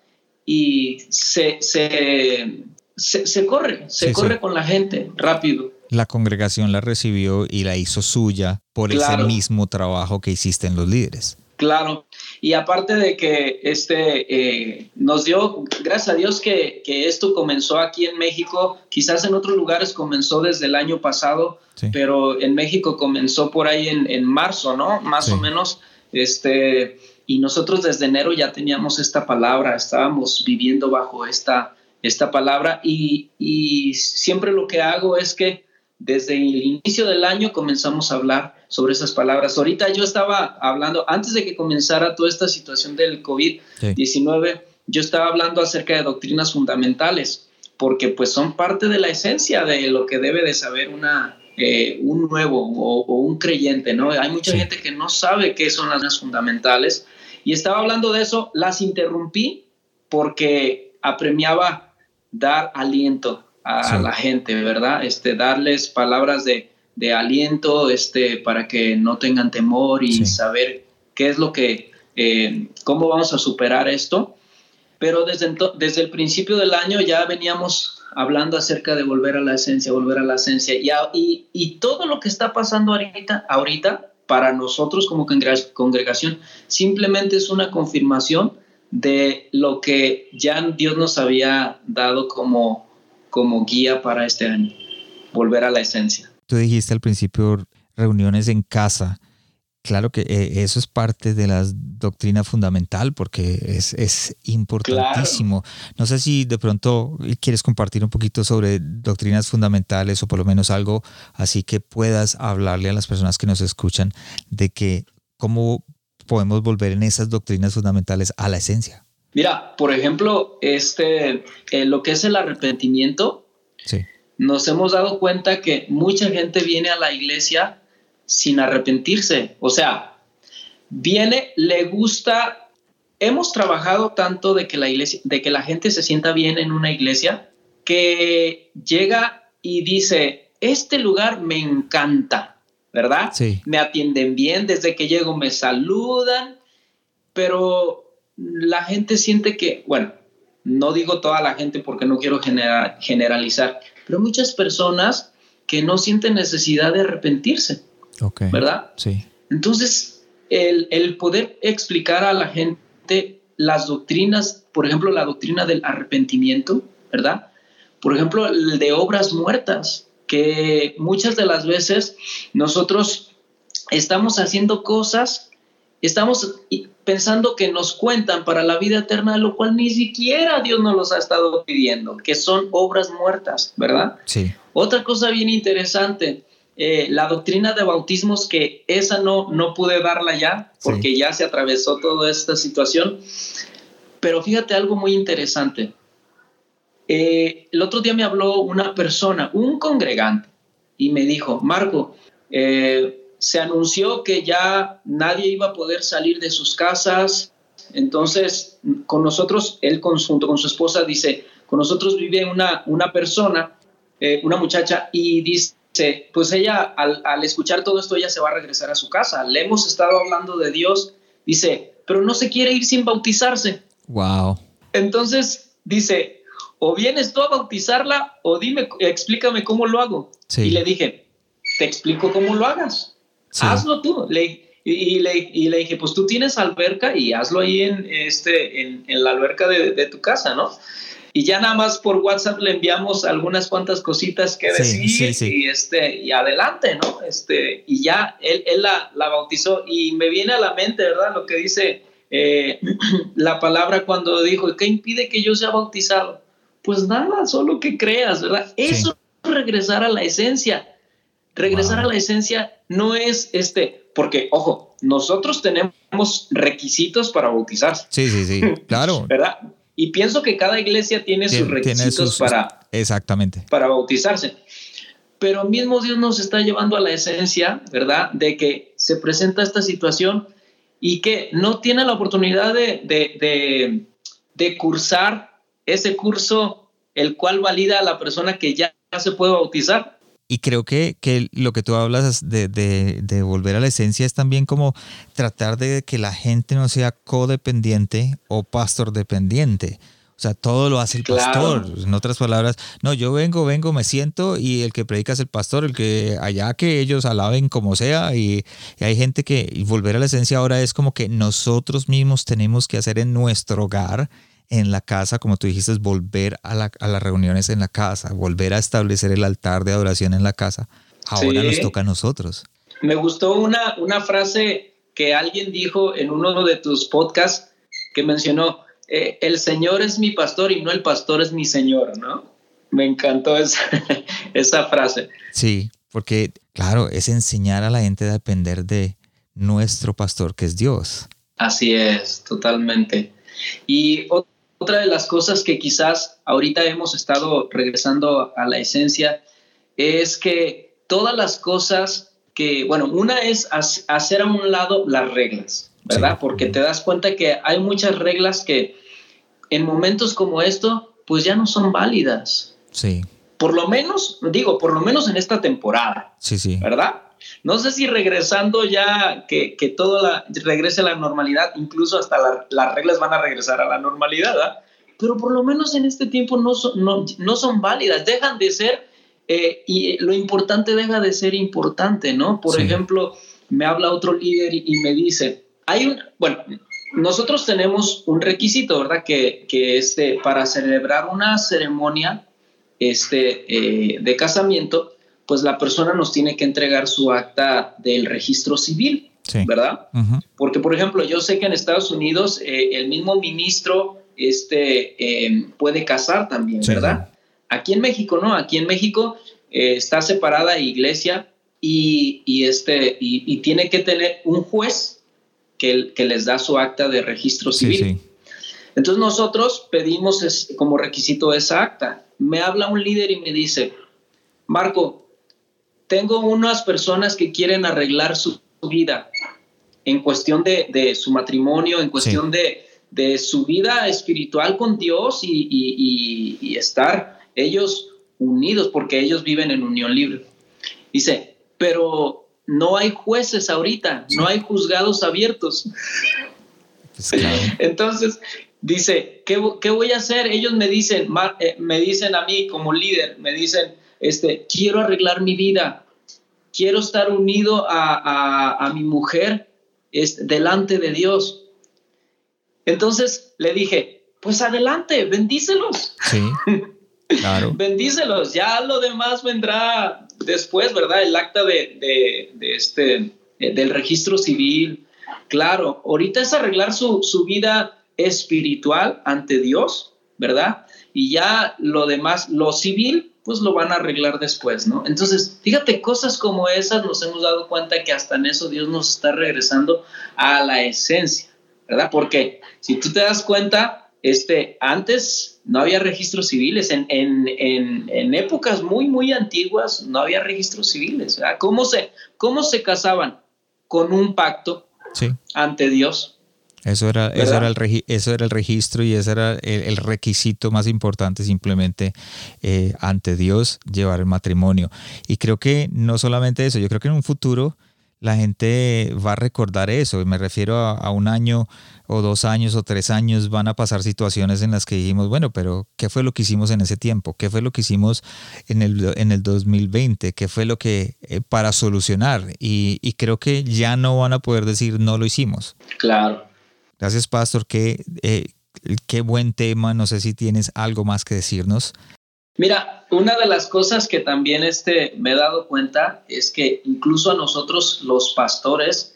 y se, se, corre, se corre con la gente rápido. La congregación la recibió y la hizo suya por ese mismo trabajo que hiciste en los líderes. Claro, y aparte de que este eh, nos dio, gracias a Dios que, esto comenzó aquí en México, quizás en otros lugares comenzó desde el año pasado, pero en México comenzó por ahí en, marzo, ¿no? Más o menos, este, y nosotros desde enero ya teníamos esta palabra, estábamos viviendo bajo esta, esta palabra y, siempre lo que hago es que desde el inicio del año comenzamos a hablar sobre esas palabras. Ahorita yo estaba hablando, antes de que comenzara toda esta situación del COVID-19, yo estaba hablando acerca de doctrinas fundamentales, porque pues son parte de la esencia de lo que debe de saber una, eh, un nuevo o, un creyente, ¿no? Hay mucha gente que no sabe qué son las doctrinas fundamentales y estaba hablando de eso, las interrumpí porque apremiaba dar aliento a la gente, ¿verdad? Este, darles palabras de, aliento este, para que no tengan temor y saber qué es lo que, eh, cómo vamos a superar esto. Pero desde, desde el principio del año ya veníamos hablando acerca de volver a la esencia, volver a la esencia. Y, y, todo lo que está pasando ahorita, ahorita, para nosotros como congregación, simplemente es una confirmación de lo que ya Dios nos había dado como como guía para este año, volver a la esencia. Tú dijiste al principio reuniones en casa. Claro que eh, eso es parte de la doctrina fundamental porque es, importantísimo. No sé si de pronto quieres compartir un poquito sobre doctrinas fundamentales o por lo menos algo así que puedas hablarle a las personas que nos escuchan de que cómo podemos volver en esas doctrinas fundamentales a la esencia. Mira, por ejemplo, este, eh, lo que es el arrepentimiento, nos hemos dado cuenta que mucha gente viene a la iglesia sin arrepentirse. O sea, viene, le gusta. Hemos trabajado tanto de que la iglesia, de que la gente se sienta bien en una iglesia, que llega y dice: Este lugar me encanta, ¿verdad? Sí. Me atienden bien, desde que llego me saludan, pero la gente siente que, bueno, no digo toda la gente porque no quiero generalizar, pero muchas personas que no sienten necesidad de arrepentirse, ¿verdad? Sí. Entonces, el, poder explicar a la gente las doctrinas, por ejemplo, la doctrina del arrepentimiento, ¿verdad? Por ejemplo, el de obras muertas, que muchas de las veces nosotros estamos haciendo cosas, estamos pensando que nos cuentan para la vida eterna, lo cual ni siquiera Dios nos los ha estado pidiendo, que son obras muertas, ¿verdad? Sí. Otra cosa bien interesante, eh, la doctrina de bautismos, que esa no, no pude darla ya, porque ya se atravesó toda esta situación, pero fíjate algo muy interesante. Eh, el otro día me habló una persona, un congregante, y me dijo, Marco, eh, se anunció que ya nadie iba a poder salir de sus casas. Entonces, con nosotros, él junto con su esposa dice, con nosotros vive una, una persona, eh, una muchacha, y dice, pues ella al, al, escuchar todo esto, ella se va a regresar a su casa. Le hemos estado hablando de Dios, dice, pero no se quiere ir sin bautizarse. Wow. Entonces, dice, o vienes tú a bautizarla o dime, explícame cómo lo hago. Y le dije, te explico cómo lo hagas hazlo tú. Le, y, le, y, le, dije, pues tú tienes alberca y hazlo ahí en, este, en, en la alberca de, de, tu casa, ¿no? Y ya nada más por WhatsApp le enviamos algunas cuantas cositas que decir y este y adelante, ¿no? Este y ya él, él la, la, bautizó y me viene a la mente, ¿verdad? Lo que dice eh, la palabra cuando dijo, ¿qué impide que yo sea bautizado? Pues nada, solo que creas, ¿verdad? Eso es regresar a la esencia. Regresar a la esencia no es este, porque, ojo, nosotros tenemos requisitos para bautizarse. Sí, sí, sí, claro. ¿Verdad? Y pienso que cada iglesia tiene, sus requisitos para, exactamente. para bautizarse. Pero mismo Dios nos está llevando a la esencia, ¿verdad? De que se presenta esta situación y que no tiene la oportunidad de, de, de cursar ese curso, el cual valida a la persona que ya se puede bautizar y creo que, que, lo que tú hablas de, de, de, volver a la esencia es también como tratar de que la gente no sea codependiente o pastor dependiente. O sea, todo lo hace el pastor. En otras palabras, no, yo vengo, vengo, me siento y el que predica es el pastor, el que allá que ellos alaben como sea. Y, y hay gente que volver a la esencia ahora es como que nosotros mismos tenemos que hacer en nuestro hogar en la casa, como tú dijiste, volver a, las reuniones en la casa, volver a establecer el altar de adoración en la casa. Ahora nos toca a nosotros. Me gustó una, una frase que alguien dijo en uno de tus podcasts que mencionó, eh, el Señor es mi pastor y no el pastor es mi Señor, ¿no? Me encantó esa, esa frase. Sí, porque claro, es enseñar a la gente a depender de nuestro pastor, que es Dios. Así es, totalmente. Y otra de las cosas que quizás ahorita hemos estado regresando a la esencia es que todas las cosas que, bueno, una es hacer a un lado las reglas, ¿verdad? Porque te das cuenta que hay muchas reglas que en momentos como esto, pues ya no son válidas. Sí. Por lo menos, digo, por lo menos en esta temporada. Sí, sí. ¿Verdad? No sé si regresando ya que, que todo la, regrese a la normalidad, incluso hasta las reglas van a regresar a la normalidad, ¿verdad? pero por lo menos en este tiempo no son, no, son válidas, dejan de ser, eh, y lo importante deja de ser importante, ¿no? Por ejemplo, me habla otro líder y, me dice, hay un, bueno, nosotros tenemos un requisito, ¿verdad? Que, que este, para celebrar una ceremonia este, eh, de casamiento, pues la persona nos tiene que entregar su acta del registro civil, ¿verdad? Porque, por ejemplo, yo sé que en Estados Unidos eh, el mismo ministro este, eh, puede casar también, ¿verdad? Aquí en México, ¿no? Aquí en México está separada iglesia y, este, y, tiene que tener un juez que, que, les da su acta de registro civil. Entonces nosotros pedimos como requisito esa acta. Me habla un líder y me dice, Marco, tengo unas personas que quieren arreglar su vida en cuestión de, su matrimonio, en cuestión de, su vida espiritual con Dios y, estar ellos unidos, porque ellos viven en unión libre. Dice, pero no hay jueces ahorita, no hay juzgados abiertos. Pues Entonces, dice, ¿qué, voy a hacer? Ellos me dicen, eh, me dicen a mí como líder, me dicen, este, quiero arreglar mi vida, quiero estar unido a, mi mujer delante de Dios. Entonces le dije, pues adelante, bendícelos. Sí, claro. bendícelos, ya lo demás vendrá después, ¿verdad? El acta de, este, eh, del registro civil. Claro, ahorita es arreglar su, su vida espiritual ante Dios, ¿verdad? Y ya lo demás, lo civil, pues lo van a arreglar después, ¿no? Entonces, fíjate, cosas como esas nos hemos dado cuenta que hasta en eso Dios nos está regresando a la esencia, ¿verdad? Porque si tú te das cuenta, este, antes no había registros civiles, en, en, épocas muy, muy antiguas no había registros civiles, ¿verdad? ¿Cómo se, cómo se casaban? Con un pacto ante Dios. Eso era, eso era, el, eso era el registro y ese era el, requisito más importante simplemente eh, ante Dios llevar el matrimonio. Y creo que no solamente eso, yo creo que en un futuro la gente va a recordar eso. Me refiero a, un año o dos años o tres años van a pasar situaciones en las que dijimos, bueno, pero ¿qué fue lo que hicimos en ese tiempo? ¿Qué fue lo que hicimos en el, en el 2020? ¿Qué fue lo que eh, para solucionar? Y, y creo que ya no van a poder decir no lo hicimos. Claro. Gracias, Pastor. Qué, eh, qué buen tema. No sé si tienes algo más que decirnos. Mira, una de las cosas que también este, me he dado cuenta es que incluso a nosotros los pastores,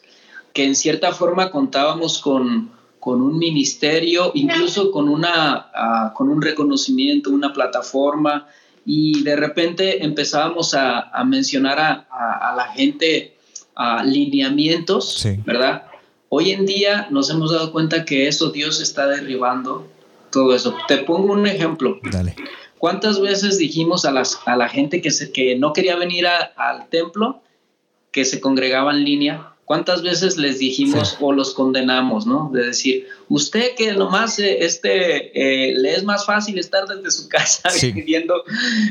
que en cierta forma contábamos con, con un ministerio, incluso con, una, ah, con un reconocimiento, una plataforma, y de repente empezábamos a, mencionar a, la gente a lineamientos, ¿verdad? Hoy en día nos hemos dado cuenta que eso Dios está derribando todo eso. Te pongo un ejemplo. Dale. ¿Cuántas veces dijimos a, las, a la gente que, se, que no quería venir al templo, que se congregaba en línea? ¿Cuántas veces les dijimos o los condenamos, no? De decir, usted que nomás eh, este, eh, le es más fácil estar desde su casa viviendo,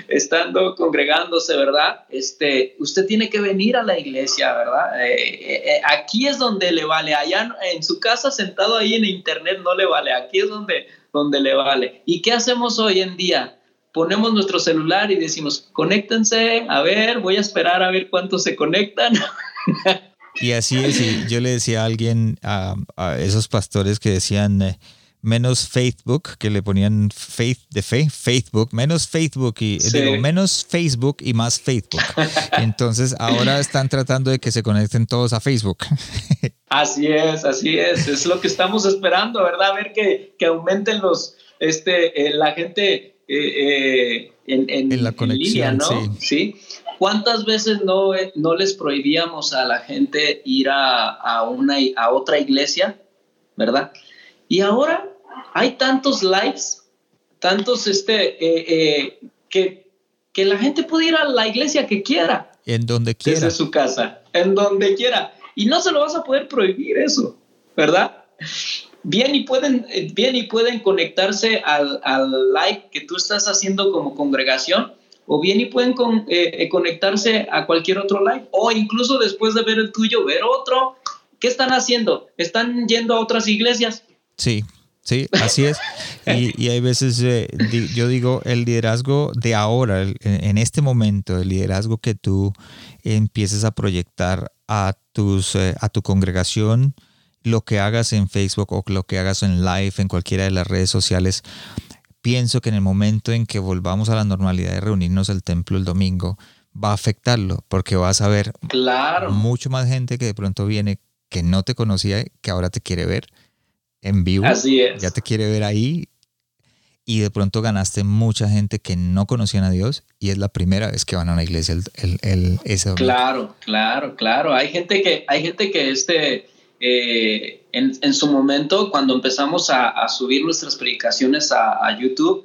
estando congregándose, ¿verdad? Este, usted tiene que venir a la iglesia, ¿verdad? Eh, aquí es donde le vale, allá en su casa sentado ahí en internet no le vale, aquí es donde, donde le vale. ¿Y qué hacemos hoy en día? Ponemos nuestro celular y decimos, conéctense, a ver, voy a esperar a ver cuántos se conectan. Y así es, y yo le decía a alguien, a, esos pastores que decían eh, menos Facebook, que le ponían faith de fe, Facebook, menos Facebook y digo, menos Facebook y más Facebook. Entonces ahora están tratando de que se conecten todos a Facebook. Así es, así es, es lo que estamos esperando, ¿verdad? A ver que, que aumenten los, este, eh, la gente eh, en, la conexión, ¿no? Sí. ¿Cuántas veces no, no les prohibíamos a la gente ir a, una, a otra iglesia, verdad? Y ahora hay tantos lives, tantos, este, que, que la gente puede ir a la iglesia que quiera. En donde quiera. Desde su casa, en donde quiera. Y no se lo vas a poder prohibir eso, ¿verdad? Bien y pueden, bien y pueden conectarse al, al live que tú estás haciendo como congregación, o bien y pueden eh, conectarse a cualquier otro live, o incluso después de ver el tuyo, ver otro. ¿Qué están haciendo? ¿Están yendo a otras iglesias? Sí, Sí, así es. Y, hay veces, eh, yo digo, el liderazgo de ahora, en este momento, el liderazgo que tú empieces a proyectar a, tus, eh, a tu congregación, lo que hagas en Facebook o lo que hagas en live, en cualquiera de las redes sociales, pienso que en el momento en que volvamos a la normalidad de reunirnos al templo el domingo, va a afectarlo, porque vas a ver claro. mucho más gente que de pronto viene que no te conocía, que ahora te quiere ver en vivo. Así es. Ya te quiere ver ahí y de pronto ganaste mucha gente que no conocían a Dios y es la primera vez que van a una iglesia el, el, ese Claro, claro, claro. Hay gente que, hay gente que este, eh, en, su momento, cuando empezamos a, subir nuestras predicaciones a, YouTube,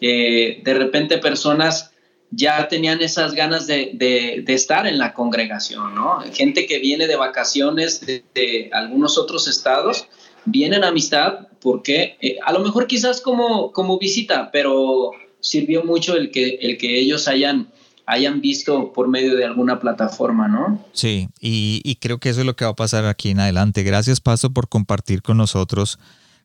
eh, de repente personas ya tenían esas ganas de, estar en la congregación, ¿no? Gente que viene de vacaciones de, algunos otros estados vienen amistad porque eh, a lo mejor quizás como, visita, pero sirvió mucho el que ellos hayan, hayan visto por medio de alguna plataforma, ¿no? Sí, y, creo que eso es lo que va a pasar aquí en adelante. Gracias, Paso, por compartir con nosotros.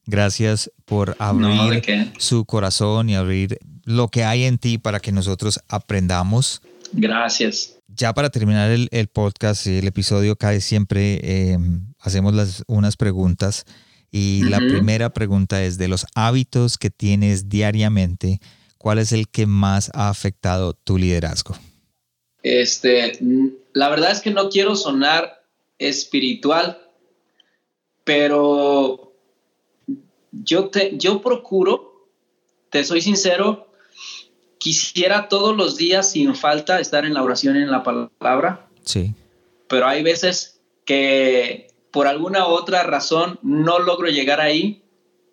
Gracias por abrir su corazón y abrir lo que hay en ti para que nosotros aprendamos. Gracias. Ya para terminar el, podcast, el episodio, cae siempre eh, hacemos las, unas preguntas y la primera pregunta es, de los hábitos que tienes diariamente, ¿cuál es el que más ha afectado tu liderazgo? Este, la verdad es que no quiero sonar espiritual, pero yo, te, yo procuro, te soy sincero, quisiera todos los días sin falta estar en la oración en la palabra. Sí. Pero hay veces que por alguna otra razón no logro llegar ahí,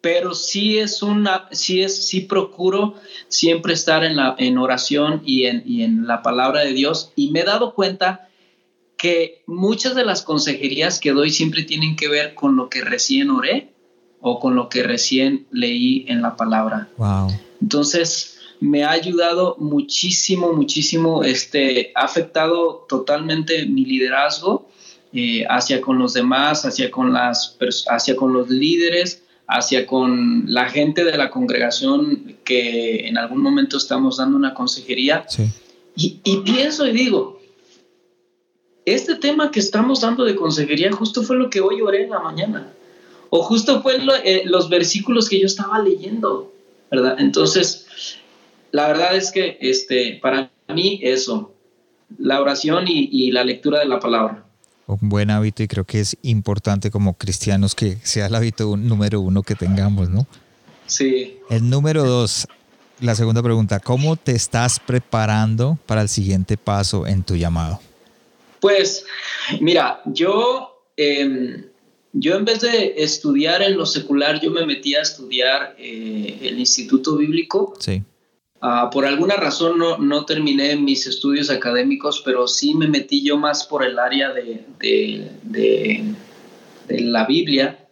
pero sí es una, sí es, sí procuro siempre estar en, la, en oración y en, y en la palabra de Dios. Y me he dado cuenta que muchas de las consejerías que doy siempre tienen que ver con lo que recién oré o con lo que recién leí en la palabra. Wow. Entonces, me ha ayudado muchísimo, muchísimo, este, ha afectado totalmente mi liderazgo eh, hacia con los demás, hacia con, las, hacia con los líderes, hacia con la gente de la congregación que en algún momento estamos dando una consejería. Y, pienso y digo, este tema que estamos dando de consejería justo fue lo que hoy oré en la mañana. O justo fue eh, los versículos que yo estaba leyendo, ¿verdad? Entonces, la verdad es que este, para mí eso, la oración y la lectura de la palabra un buen hábito y creo que es importante como cristianos que sea el hábito número uno que tengamos, ¿no? Sí. El número dos, la segunda pregunta, ¿cómo te estás preparando para el siguiente paso en tu llamado? Pues, mira, yo, em, yo en vez de estudiar en lo secular, yo me metí a estudiar eh, el Instituto Bíblico. Sí. Ah, por alguna razón no, no, terminé mis estudios académicos, pero sí me metí yo más por el área de, de, de, la Biblia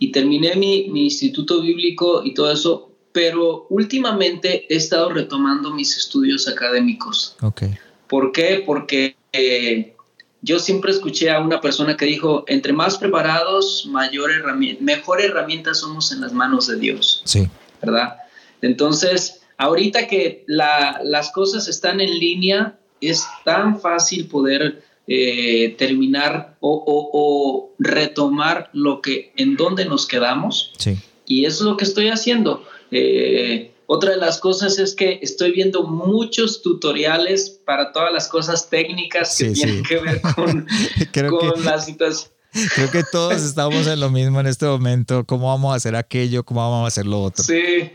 y terminé mi, mi, instituto bíblico y todo eso, pero últimamente he estado retomando mis estudios académicos. Okay. ¿Por qué? Porque eh, yo siempre escuché a una persona que dijo, entre más preparados, mayor herramienta, mejor herramienta somos en las manos de Dios. Sí. ¿Verdad? Entonces, Ahorita que las cosas están en línea, es tan fácil poder eh, terminar o, retomar lo que en donde nos quedamos. Sí. Y eso es lo que estoy haciendo. Eh, otra de las cosas es que estoy viendo muchos tutoriales para todas las cosas técnicas que tienen que ver con, con la situación Creo que todos estamos en lo mismo en este momento. ¿Cómo vamos a hacer aquello? ¿Cómo vamos a hacer lo otro? Sí.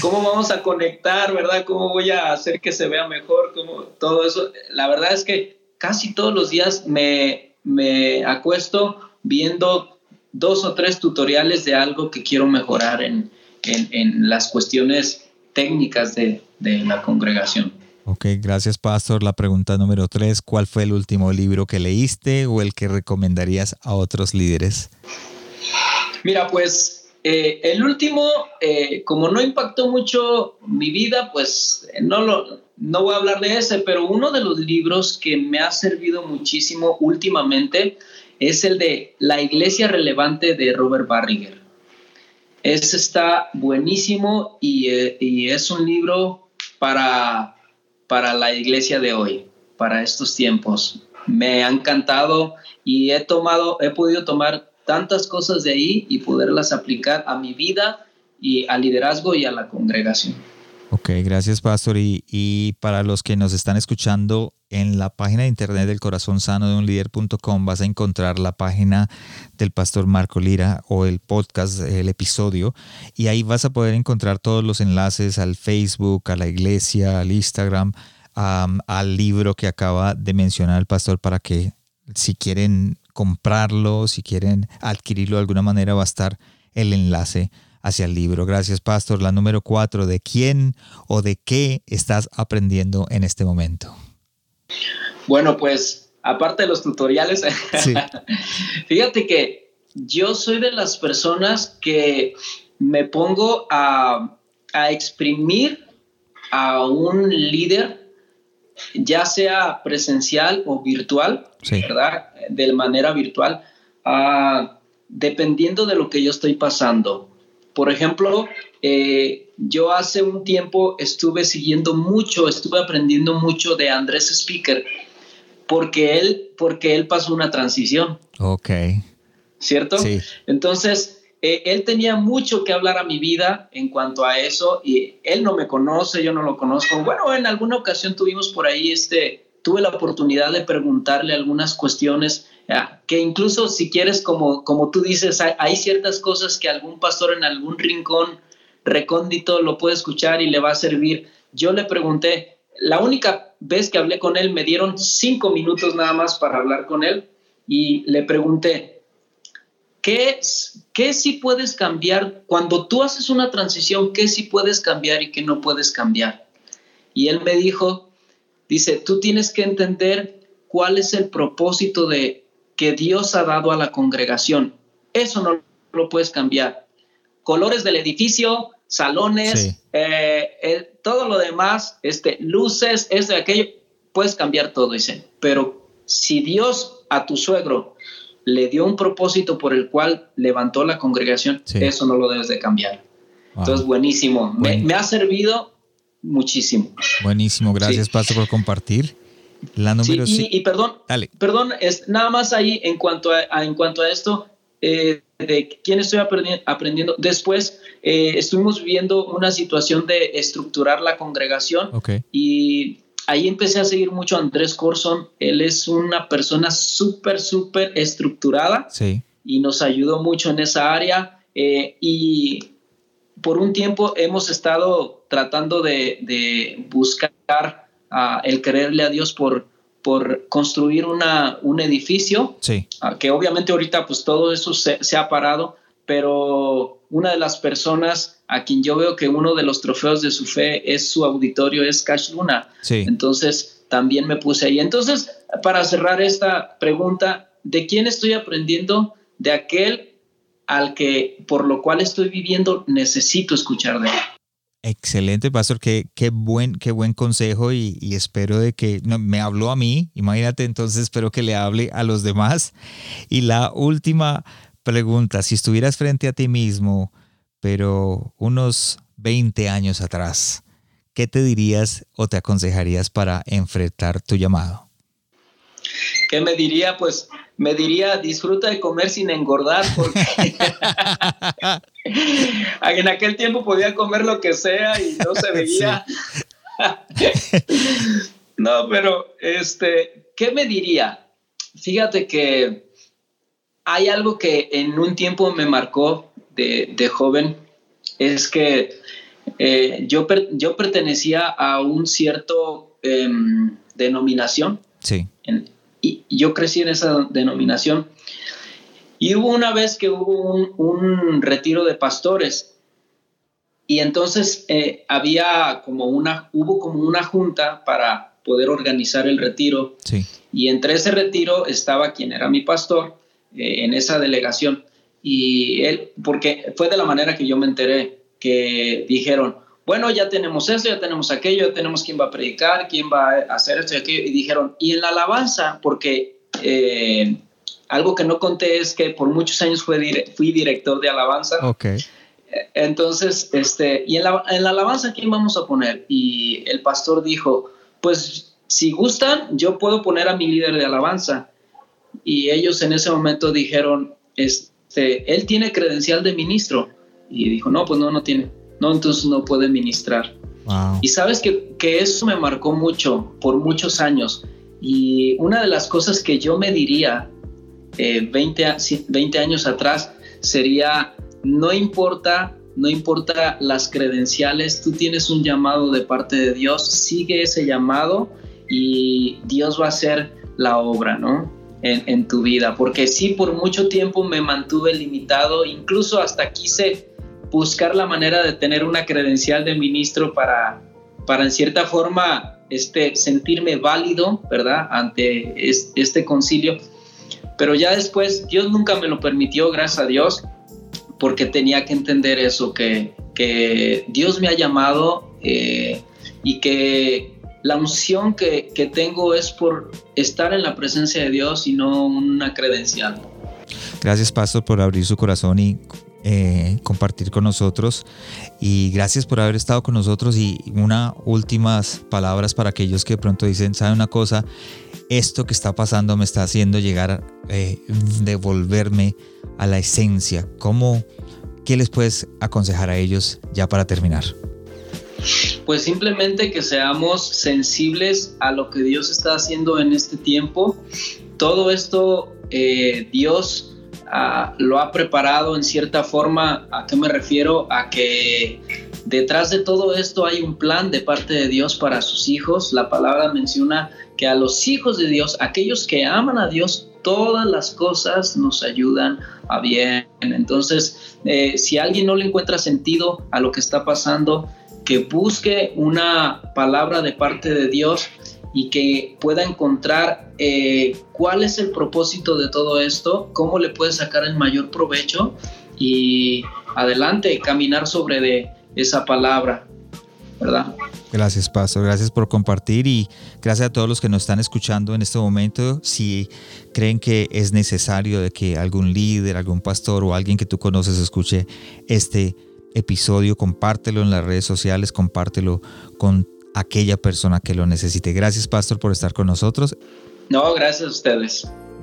¿Cómo vamos a conectar, verdad? ¿Cómo voy a hacer que se vea mejor? ¿Cómo? Todo eso. La verdad es que casi todos los días me, me acuesto viendo dos o tres tutoriales de algo que quiero mejorar en, en, en las cuestiones técnicas de, de la congregación. Ok, gracias Pastor. La pregunta número tres, ¿cuál fue el último libro que leíste o el que recomendarías a otros líderes? Mira, pues eh, el último, eh, como no impactó mucho mi vida, pues no, lo, no voy a hablar de ese, pero uno de los libros que me ha servido muchísimo últimamente es el de La Iglesia Relevante de Robert Barriger. Ese está buenísimo y, eh, y es un libro para para la iglesia de hoy, para estos tiempos. Me ha encantado y he tomado, he podido tomar tantas cosas de ahí y poderlas aplicar a mi vida y al liderazgo y a la congregación. Ok, gracias Pastor. Y, para los que nos están escuchando, en la página de internet del corazón sano de un líder.com vas a encontrar la página del Pastor Marco Lira o el podcast, el episodio, y ahí vas a poder encontrar todos los enlaces al Facebook, a la iglesia, al Instagram, al libro que acaba de mencionar el pastor para que si quieren comprarlo, si quieren adquirirlo de alguna manera, va a estar el enlace hacia el libro. Gracias, Pastor. La número cuatro, ¿de quién o de qué estás aprendiendo en este momento? Bueno, pues aparte de los tutoriales, fíjate que yo soy de las personas que me pongo a, a exprimir a un líder, ya sea presencial o virtual, ¿verdad? De manera virtual, uh, dependiendo de lo que yo estoy pasando. Por ejemplo, eh, yo hace un tiempo estuve siguiendo mucho, estuve aprendiendo mucho de Andrés Speaker, porque él, porque él pasó una transición. Ok. ¿Cierto? Sí. Entonces, eh, él tenía mucho que hablar a mi vida en cuanto a eso y él no me conoce, yo no lo conozco. Bueno, en alguna ocasión tuvimos por ahí este, tuve la oportunidad de preguntarle algunas cuestiones que incluso si quieres, como, como tú dices, hay, ciertas cosas que algún pastor en algún rincón recóndito lo puede escuchar y le va a servir. Yo le pregunté, la única vez que hablé con él me dieron cinco minutos nada más para hablar con él y le pregunté, ¿qué, qué sí puedes cambiar? Cuando tú haces una transición, ¿qué sí puedes cambiar y qué no puedes cambiar? Y él me dijo, dice, tú tienes que entender cuál es el propósito de, que Dios ha dado a la congregación. Eso no lo puedes cambiar. Colores del edificio, salones, eh, eh, todo lo demás, este, luces, de aquello, puedes cambiar todo, dice. Pero si Dios a tu suegro le dio un propósito por el cual levantó la congregación, eso no lo debes de cambiar. Entonces, buenísimo. Me, ha servido muchísimo. Buenísimo. Gracias, Pastor, por compartir. La número sí, y, perdón, perdón, es nada más ahí en cuanto a, en cuanto a esto eh, de quién estoy aprendiendo. Después eh, estuvimos viendo una situación de estructurar la congregación y ahí empecé a seguir mucho a Andrés Corson. Él es una persona súper, súper estructurada y nos ayudó mucho en esa área. Eh, y por un tiempo hemos estado tratando de, de buscar el creerle a Dios por, por construir una, un edificio, sí. que obviamente ahorita pues todo eso se, ha parado, pero una de las personas a quien yo veo que uno de los trofeos de su fe es su auditorio, es Cash Luna. Sí. Entonces también me puse ahí. Entonces, para cerrar esta pregunta, ¿de quién estoy aprendiendo? De aquel al que por lo cual estoy viviendo necesito escuchar de él. Excelente, pastor, qué, qué, buen, qué buen consejo y, espero de que me habló a mí, imagínate, entonces espero que le hable a los demás. Y la última pregunta, si estuvieras frente a ti mismo, pero unos 20 años atrás, ¿qué te dirías o te aconsejarías para enfrentar tu llamado? ¿Qué me diría? Pues me diría, disfruta de comer sin engordar, porque en aquel tiempo podía comer lo que sea y no se veía. no, pero, este, ¿qué me diría? Fíjate que hay algo que en un tiempo me marcó de, joven, es que eh, yo, yo pertenecía a un cierto em, denominación. Sí. Y yo crecí en esa denominación. Y hubo una vez que hubo un, retiro de pastores y entonces eh, había como una, hubo como una junta para poder organizar el retiro. Sí. Y entre ese retiro estaba quien era mi pastor eh, en esa delegación. Y él, porque fue de la manera que yo me enteré, que dijeron, bueno, ya tenemos esto, ya tenemos aquello, ya tenemos quién va a predicar, quién va a hacer esto y aquello. Y dijeron, y en la alabanza, porque eh, algo que no conté es que por muchos años fui, fui director de alabanza. Ok. Entonces, este, y en la, en la alabanza, ¿quién vamos a poner? Y el pastor dijo, pues si gustan, yo puedo poner a mi líder de alabanza. Y ellos en ese momento dijeron, este, él tiene credencial de ministro. Y dijo, no, pues no, no tiene. No, entonces no puede ministrar. Y sabes que, que, eso me marcó mucho por muchos años. Y una de las cosas que yo me diría 20, eh, 20 años atrás sería, no importa, no importa las credenciales, tú tienes un llamado de parte de Dios, sigue ese llamado y Dios va a hacer la obra, ¿no? En, en, tu vida, porque sí, por mucho tiempo me mantuve limitado, incluso hasta quise buscar la manera de tener una credencial de ministro para, para en cierta forma este, sentirme válido, ¿verdad? Ante este concilio. Pero ya después, Dios nunca me lo permitió, gracias a Dios, porque tenía que entender eso, que, que Dios me ha llamado eh, y que la unción que, que, tengo es por estar en la presencia de Dios y no una credencial. Gracias, Pastor, por abrir su corazón y eh, compartir con nosotros. Y gracias por haber estado con nosotros. Y una últimas palabras para aquellos que de pronto dicen, ¿sabe una cosa? esto que está pasando me está haciendo llegar, eh, devolverme a la esencia. ¿Cómo, qué les puedes aconsejar a ellos ya para terminar? Pues simplemente que seamos sensibles a lo que Dios está haciendo en este tiempo. Todo esto eh, Dios lo ha preparado en cierta forma. ¿A qué me refiero? A que detrás de todo esto hay un plan de parte de Dios para sus hijos. La palabra menciona que a los hijos de Dios, aquellos que aman a Dios, todas las cosas nos ayudan a bien. Entonces, eh, si alguien no le encuentra sentido a lo que está pasando, que busque una palabra de parte de Dios y que pueda encontrar eh, cuál es el propósito de todo esto, cómo le puede sacar el mayor provecho y adelante, caminar sobre de esa palabra, ¿verdad? Gracias, Pastor. Gracias por compartir y gracias a todos los que nos están escuchando en este momento. Si creen que es necesario de que algún líder, algún pastor o alguien que tú conoces escuche este episodio, compártelo en las redes sociales, compártelo con aquella persona que lo necesite. Gracias, Pastor, por estar con nosotros. No, gracias a ustedes.